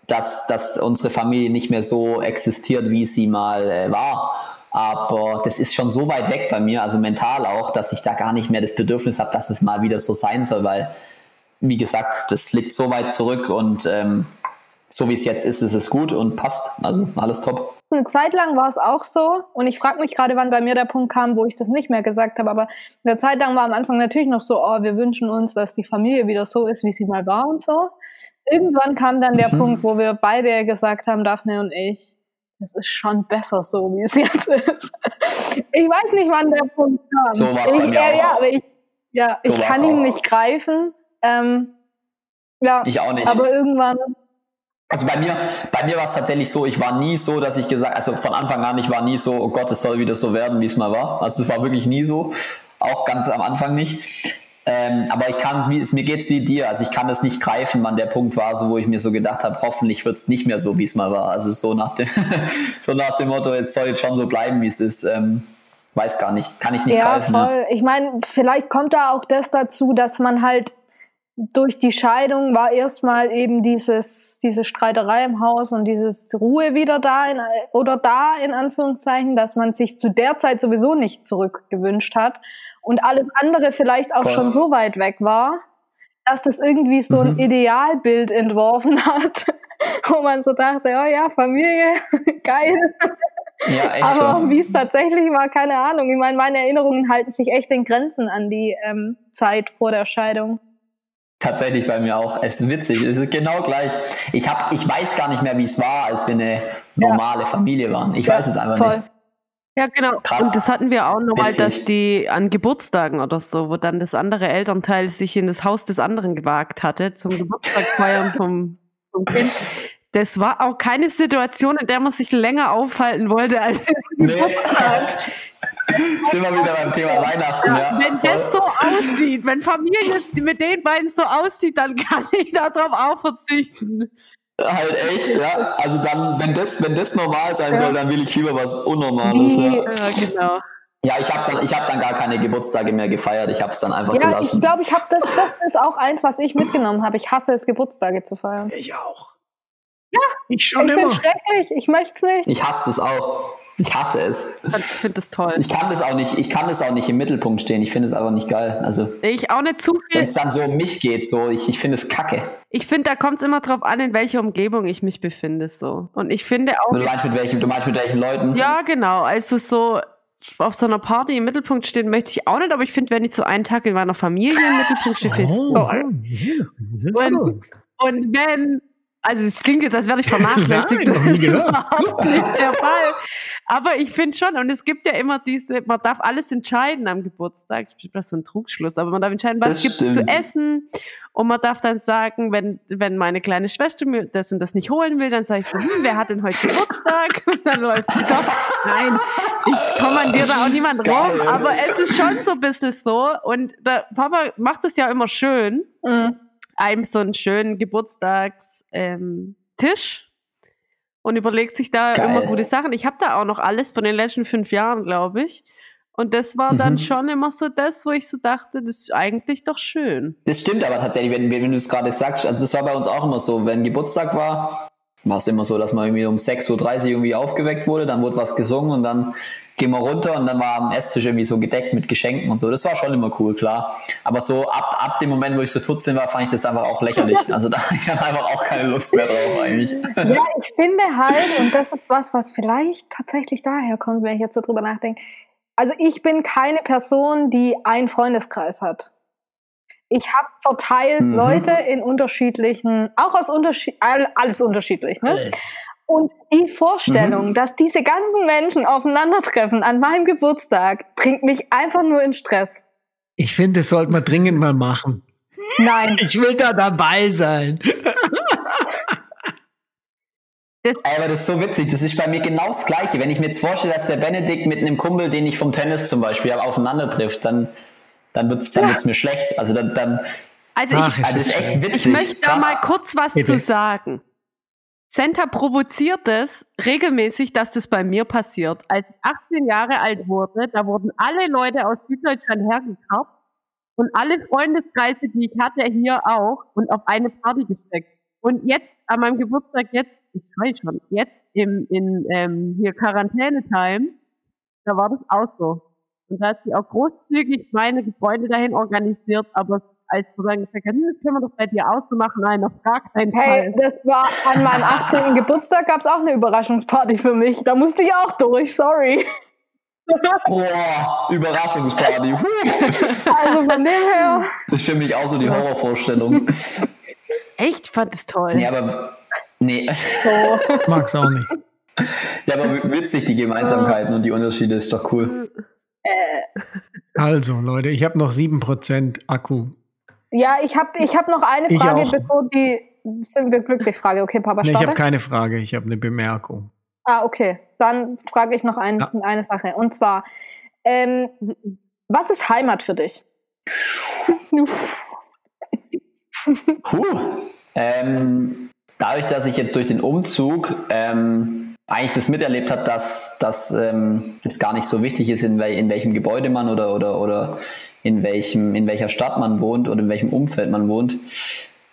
dass, dass unsere Familie nicht mehr so existiert, wie sie mal äh, war. Aber das ist schon so weit weg bei mir, also mental auch, dass ich da gar nicht mehr das Bedürfnis habe, dass es mal wieder so sein soll, weil, wie gesagt, das liegt so weit zurück und ähm, so wie es jetzt ist, ist es gut und passt. Also alles top. Eine Zeit lang war es auch so und ich frage mich gerade, wann bei mir der Punkt kam, wo ich das nicht mehr gesagt habe, aber eine Zeit lang war am Anfang natürlich noch so, oh, wir wünschen uns, dass die Familie wieder so ist, wie sie mal war und so. Irgendwann kam dann der Mhm. Punkt, wo wir beide gesagt haben, Daphne und ich, es ist schon besser so, wie es [LAUGHS] jetzt ist. Ich weiß nicht, wann der Punkt kam. So war's bei ich, mir äh. Ja, aber ich, ja, So ich kann ihn auch. nicht greifen. Ähm, ja, Ich auch nicht. aber irgendwann Also bei mir, bei mir war es tatsächlich so, ich war nie so, dass ich gesagt, also von Anfang an, ich war nie so, oh Gott, es soll wieder so werden, wie es mal war. Also es war wirklich nie so, auch ganz am Anfang nicht. Ähm, aber ich kann, wie, es- mir geht's wie dir, also ich kann das nicht greifen, wann der Punkt war, so wo ich mir so gedacht habe, hoffentlich wird's nicht mehr so, wie es mal war. Also so nach dem, [LAUGHS] so nach dem Motto, es soll jetzt schon so bleiben, wie es ist. Ähm, weiß gar nicht, kann ich nicht Ja, greifen. ne? voll. Ich meine, vielleicht kommt da auch das dazu, dass man halt durch die Scheidung war erstmal eben dieses, diese Streiterei im Haus und dieses Ruhe wieder da in, oder da in Anführungszeichen, dass man sich zu der Zeit sowieso nicht zurückgewünscht hat und alles andere vielleicht auch Voll. schon so weit weg war, dass das irgendwie so ein Mhm. Idealbild entworfen hat, [LAUGHS] wo man so dachte, oh ja, Familie, [LAUGHS] geil. Ja, echt Aber so. wie es tatsächlich war, keine Ahnung. Ich meine, meine Erinnerungen halten sich echt in Grenzen an die ähm, Zeit vor der Scheidung. Tatsächlich bei mir auch. Es ist witzig, es ist genau gleich. Ich, hab, ich weiß gar nicht mehr, wie es war, als wir eine normale Familie waren. Ich weiß es einfach voll. nicht. Ja, genau. Krass. Und das hatten wir auch nochmal, dass die an Geburtstagen oder so, wo dann das andere Elternteil sich in das Haus des anderen gewagt hatte zum Geburtstag feiern vom, vom Kind. Das war auch keine Situation, in der man sich länger aufhalten wollte als Nee. [LAUGHS] Sind wir wieder beim Thema Weihnachten, ja. Wenn Voll. das so aussieht, wenn Familie mit den beiden so aussieht, dann kann ich darauf auch verzichten. Halt echt, ja. Also dann, wenn das, wenn das normal sein soll, dann will ich lieber was Unnormales. Wie- Ja, Ja, genau. ja ich habe dann, ich hab dann gar keine Geburtstage mehr gefeiert. Ich habe es dann einfach Ja, ich gelassen. glaube, ich habe das, das ist auch eins, was ich mitgenommen habe. Ich hasse es, Geburtstage zu feiern. Ich auch. Ja, ich schon Ich finde immer. es schrecklich, ich möchte es nicht. Ich hasse das auch. Ich hasse es. Ich finde das toll. Ich kann das auch nicht, ich kann das auch nicht im Mittelpunkt stehen. Ich finde es einfach nicht geil. Also, Ich auch nicht zu wenn viel. es dann so um mich geht, so, ich, ich finde es kacke. Ich finde, da kommt es immer drauf an, in welcher Umgebung ich mich befinde. So. Und ich finde auch. Du meinst mit welchen, du meinst mit welchen Leuten? Ja, genau. Also so auf so einer Party im Mittelpunkt stehen möchte ich auch nicht, aber ich finde, wenn ich so einen Tag in meiner Familie im Mittelpunkt stehe, finde ich Oh, toll. das ist Und- gut. Und wenn, also es klingt jetzt, als wäre ich vernachlässigt. [LAUGHS] Nein, [LAUGHS] das ist überhaupt nicht der Fall. Aber ich finde schon, und es gibt ja immer diese, man darf alles entscheiden am Geburtstag. Ich bin das so ein Trugschluss, aber man darf entscheiden, was gibt zu stimmt. essen. Und man darf dann sagen, wenn, wenn meine kleine Schwester mir das und das nicht holen will, dann sage ich so, hm, wer hat denn heute Geburtstag? [LAUGHS] Und dann läuft sie doch. Nein, ich kommandiere da auch niemand rum, aber es ist schon so ein bisschen so. Und der Papa macht es ja immer schön Mhm. Einem so einen schönen Geburtstagstisch ähm, Tisch und überlegt sich da Geil. immer gute Sachen. Ich habe da auch noch alles von den letzten fünf Jahren, glaube ich. Und das war dann Mhm. schon immer so das, wo ich so dachte, das ist eigentlich doch schön. Das stimmt aber tatsächlich, wenn, wenn du es gerade sagst, also das war bei uns auch immer so, wenn Geburtstag war, war es immer so, dass man irgendwie um 6.30 Uhr irgendwie aufgeweckt wurde, dann wurde was gesungen und dann gehen wir runter und dann war am Esstisch irgendwie so gedeckt mit Geschenken und so. Das war schon immer cool, klar. Aber so ab, ab dem Moment, wo ich so 14 war, fand ich das einfach auch lächerlich. [LAUGHS] Also da hatte ich dann einfach auch keine Lust mehr drauf eigentlich. Ja, ich finde halt, und das ist was, was vielleicht tatsächlich daher kommt, wenn ich jetzt so drüber nachdenke. Also ich bin keine Person, die einen Freundeskreis hat. Ich habe verteilt Mhm. Leute in unterschiedlichen, auch aus unterschied, all- alles unterschiedlich, ne? Und die Vorstellung, dass diese ganzen Menschen aufeinandertreffen an meinem Geburtstag, bringt mich einfach nur in Stress. Ich finde, das sollte man dringend mal machen. Nein. Ich will da dabei sein. Aber das ist so witzig, das ist bei mir genau das Gleiche. Wenn ich mir jetzt vorstelle, dass der Benedikt mit einem Kumpel, den ich vom Tennis zum Beispiel habe, aufeinander trifft, dann, dann wird es dann wird's mir schlecht. Also dann, dann Also Ach, ich, also das ist echt witzig. ich möchte da mal kurz was Bitte. zu sagen. Senta provoziert es regelmäßig, dass das bei mir passiert. Als ich 18 Jahre alt wurde, da wurden alle Leute aus Süddeutschland hergekarrt und alle Freundeskreise, die ich hatte, hier auch und auf eine Party gesteckt. Und jetzt, an meinem Geburtstag, jetzt, ich schrei schon, jetzt im, in ähm, hier Quarantäne-Time, da war das auch so. Und da hat sie auch großzügig meine Freunde dahin organisiert, aber als hm, das können wir doch bei dir auch so machen, nein, auf gar keinen Hey, Fall. das war an meinem 18. Geburtstag gab es auch eine Überraschungsparty für mich. Da musste ich auch durch, sorry. Boah, Überraschungsparty. Also von dem her. Das ist für mich auch so die Horrorvorstellung. Echt, fand es toll. Nee, aber nee. So. Mag's auch nicht. Ja, aber witzig, die Gemeinsamkeiten und die Unterschiede ist doch cool. Also, Leute, ich habe noch 7% Akku. Ja, ich habe ich hab noch eine Ich Frage, auch. bevor die sind wir glücklich Frage. Okay, Papa, Nee, ich starte. habe keine Frage, ich habe eine Bemerkung. ah, okay. Dann frage ich noch ein, Ja. eine Sache. Und zwar, ähm, was ist Heimat für dich? [LAUGHS] Puh. Ähm, dadurch, dass ich jetzt durch den Umzug ähm, eigentlich das miterlebt habe, dass, dass ähm, es gar nicht so wichtig ist, in, wel in welchem Gebäude man oder, oder, oder in, welchem, in welcher Stadt man wohnt oder in welchem Umfeld man wohnt,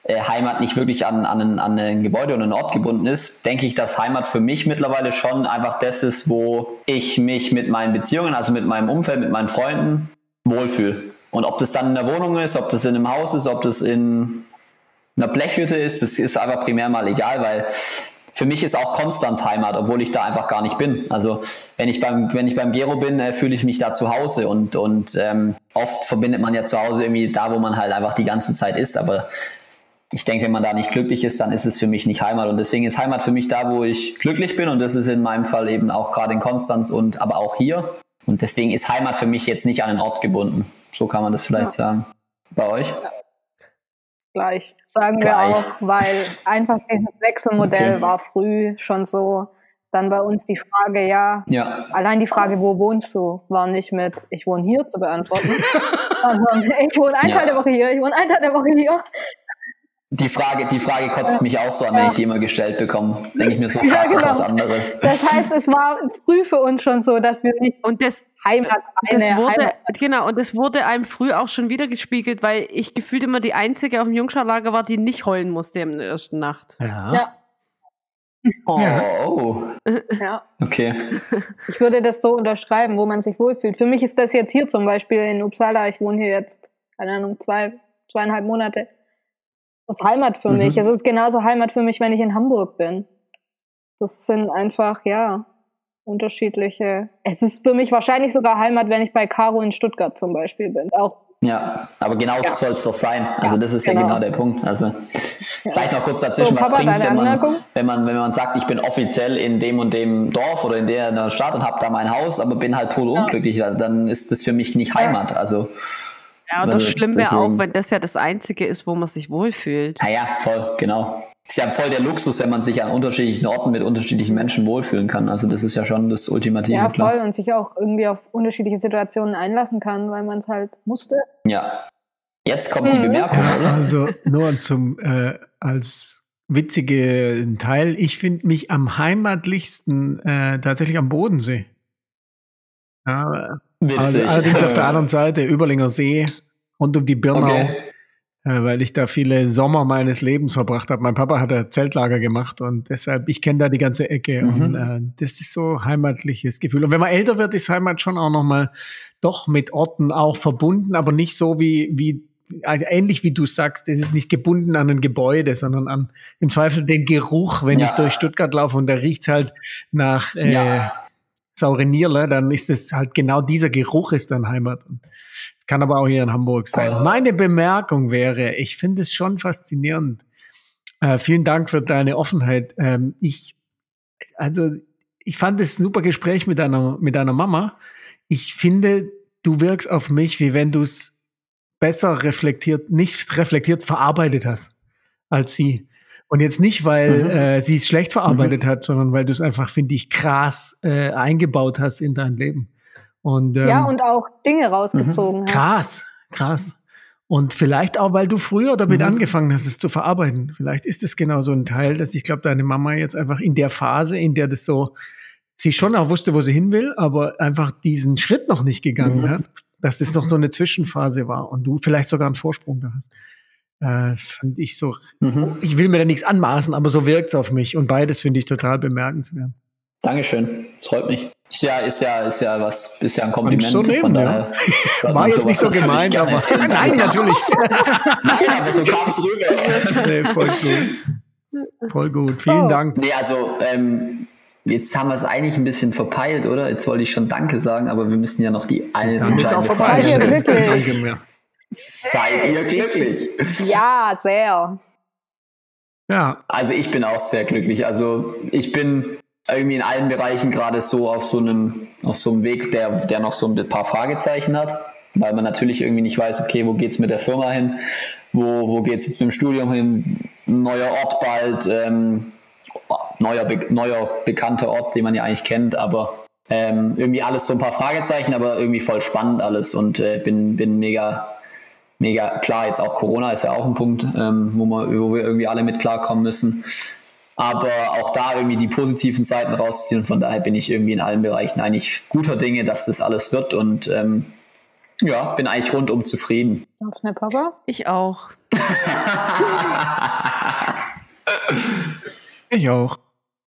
äh, Heimat nicht wirklich an, an, ein, an ein Gebäude oder einen Ort gebunden ist, denke ich, dass Heimat für mich mittlerweile schon einfach das ist, wo ich mich mit meinen Beziehungen, also mit meinem Umfeld, mit meinen Freunden wohlfühle. Und ob das dann in der Wohnung ist, ob das in einem Haus ist, ob das in einer Blechhütte ist, das ist aber primär mal egal, weil für mich ist auch Konstanz Heimat, obwohl ich da einfach gar nicht bin. Also wenn ich beim, wenn ich beim Gero bin, äh, fühle ich mich da zu Hause und, und ähm, oft verbindet man ja zu Hause irgendwie da, wo man halt einfach die ganze Zeit ist. Aber ich denke, wenn man da nicht glücklich ist, dann ist es für mich nicht Heimat. Und deswegen ist Heimat für mich da, wo ich glücklich bin. Und das ist in meinem Fall eben auch gerade in Konstanz und aber auch hier. Und deswegen ist Heimat für mich jetzt nicht an einen Ort gebunden. So kann man das vielleicht ja. sagen. Bei euch? Ja. Gleich, sagen Gleich. wir auch, weil [LAUGHS] einfach dieses Wechselmodell okay. war früh schon so. Dann bei uns die Frage, ja, ja, allein die Frage, wo wohnst du, war nicht mit, ich wohne hier zu beantworten, [LAUGHS] sondern ich wohne einen ja. Teil der Woche hier, ich wohne einen Teil der Woche hier. Die Frage, die Frage kotzt mich auch so an, wenn ich die immer gestellt bekomme. Denke ich mir so, [LAUGHS] frag ja, genau. was anderes. Das heißt, es war früh für uns schon so, dass wir nicht und das Heimat eine das wurde, Heimat. Genau, und das wurde einem früh auch schon wieder gespiegelt, weil ich gefühlt immer die Einzige auf dem Jungscharlager war, die nicht heulen musste in der ersten Nacht. Ja. ja. Oh, oh. Ja. Okay. [LAUGHS] Ich würde das so unterschreiben, wo man sich wohlfühlt. Für mich ist das jetzt hier zum Beispiel in Uppsala. Ich wohne hier jetzt, keine Ahnung, zwei, zweieinhalb Monate. Das ist Heimat für mhm. mich. Es ist genauso Heimat für mich, wenn ich in Hamburg bin. Das sind einfach, ja, unterschiedliche. Es ist für mich wahrscheinlich sogar Heimat, wenn ich bei Caro in Stuttgart zum Beispiel bin. Auch ja, aber genau ja. soll es doch sein. Also ja, das ist genau. ja genau der Punkt. Also ja. vielleicht noch kurz dazwischen, so, was Papa, bringt, wenn man, wenn man, wenn man sagt, ich bin offiziell in dem und dem Dorf oder in der, in der Stadt und habe da mein Haus, aber bin halt tot unglücklich, dann ist das für mich nicht Heimat. Also ja, und das also, schlimm wäre auch, wenn das ja das Einzige ist, wo man sich wohlfühlt. Ah ja, voll, genau. Ist ja voll der Luxus, wenn man sich an unterschiedlichen Orten mit unterschiedlichen Menschen wohlfühlen kann. Also das ist ja schon das Ultimative. Ja, voll. Und sich auch irgendwie auf unterschiedliche Situationen einlassen kann, weil man es halt musste. Ja. Jetzt kommt die mhm. Bemerkung, oder? Also nur zum äh, als witzige Teil. Ich finde mich am heimatlichsten äh, tatsächlich am Bodensee. Ja, Witzig. Also allerdings auf der anderen Seite, Überlinger See, rund um die Birnau, okay. äh, weil ich da viele Sommer meines Lebens verbracht habe. Mein Papa hat ein Zeltlager gemacht und deshalb, ich kenne da die ganze Ecke mhm. und äh, das ist so heimatliches Gefühl. Und wenn man älter wird, ist Heimat schon auch nochmal doch mit Orten auch verbunden, aber nicht so wie, wie also ähnlich wie du sagst, es ist nicht gebunden an ein Gebäude, sondern an im Zweifel den Geruch, wenn ja. ich durch Stuttgart laufe und da riecht halt nach äh, ja saure Nierle, dann ist es halt genau dieser Geruch ist dann Heimat. Es kann aber auch hier in Hamburg sein. Meine Bemerkung wäre, ich finde es schon faszinierend. Äh, vielen Dank für deine Offenheit. Ähm, ich, also, ich fand es ein super Gespräch mit deiner, mit deiner Mama. Ich finde, du wirkst auf mich, wie wenn du es besser reflektiert, nicht reflektiert verarbeitet hast als sie. Und jetzt nicht, weil mhm. äh, sie es schlecht verarbeitet mhm. hat, sondern weil du es einfach, finde ich, krass äh, eingebaut hast in dein Leben. Und, ähm, ja, und auch Dinge rausgezogen mhm. hast. Krass, krass. Und vielleicht auch, weil du früher damit mhm. angefangen hast, es zu verarbeiten. Vielleicht ist es genau so ein Teil, dass ich glaube, deine Mama jetzt einfach in der Phase, in der das so, sie schon auch wusste, wo sie hin will, aber einfach diesen Schritt noch nicht gegangen mhm. hat, dass das noch so eine Zwischenphase war und du vielleicht sogar einen Vorsprung da hast. Äh, fand ich so, mhm. ich will mir da nichts anmaßen, aber so wirkt es auf mich. Und beides finde ich total bemerkenswert. Dankeschön, das freut mich. Ist ja, ist ja, ist ja was, ist ja ein Kompliment. So nehmen, von daher ja. [LAUGHS] War jetzt nicht so gemeint, aber [LAUGHS] nein, natürlich. [LAUGHS] nein, aber so kam es rüber. Nee, voll gut. Voll gut. Vielen oh. Dank. Nee, also ähm, Jetzt haben wir es eigentlich ein bisschen verpeilt, oder? Jetzt wollte ich schon Danke sagen, aber wir müssen ja noch die eine entscheidende Frage stellen. Seid ihr glücklich? Ja, sehr. Ja. Also ich bin auch sehr glücklich. Also ich bin irgendwie in allen Bereichen gerade so auf so einem, auf so einem Weg, der, der noch so ein paar Fragezeichen hat, weil man natürlich irgendwie nicht weiß, okay, wo geht's mit der Firma hin? Wo, wo geht's jetzt mit dem Studium hin? Neuer Ort bald, ähm, neuer, neuer bekannter Ort, den man ja eigentlich kennt, aber ähm, irgendwie alles so ein paar Fragezeichen, aber irgendwie voll spannend alles und äh, bin, bin mega mega klar. Jetzt auch Corona ist ja auch ein Punkt, ähm, wo, wir, wo wir irgendwie alle mit klarkommen müssen. Aber auch da irgendwie die positiven Seiten rausziehen. Und von daher bin ich irgendwie in allen Bereichen eigentlich guter Dinge, dass das alles wird. Und ähm, ja, bin eigentlich rundum zufrieden. Und ne Papa? Ich auch. ich auch.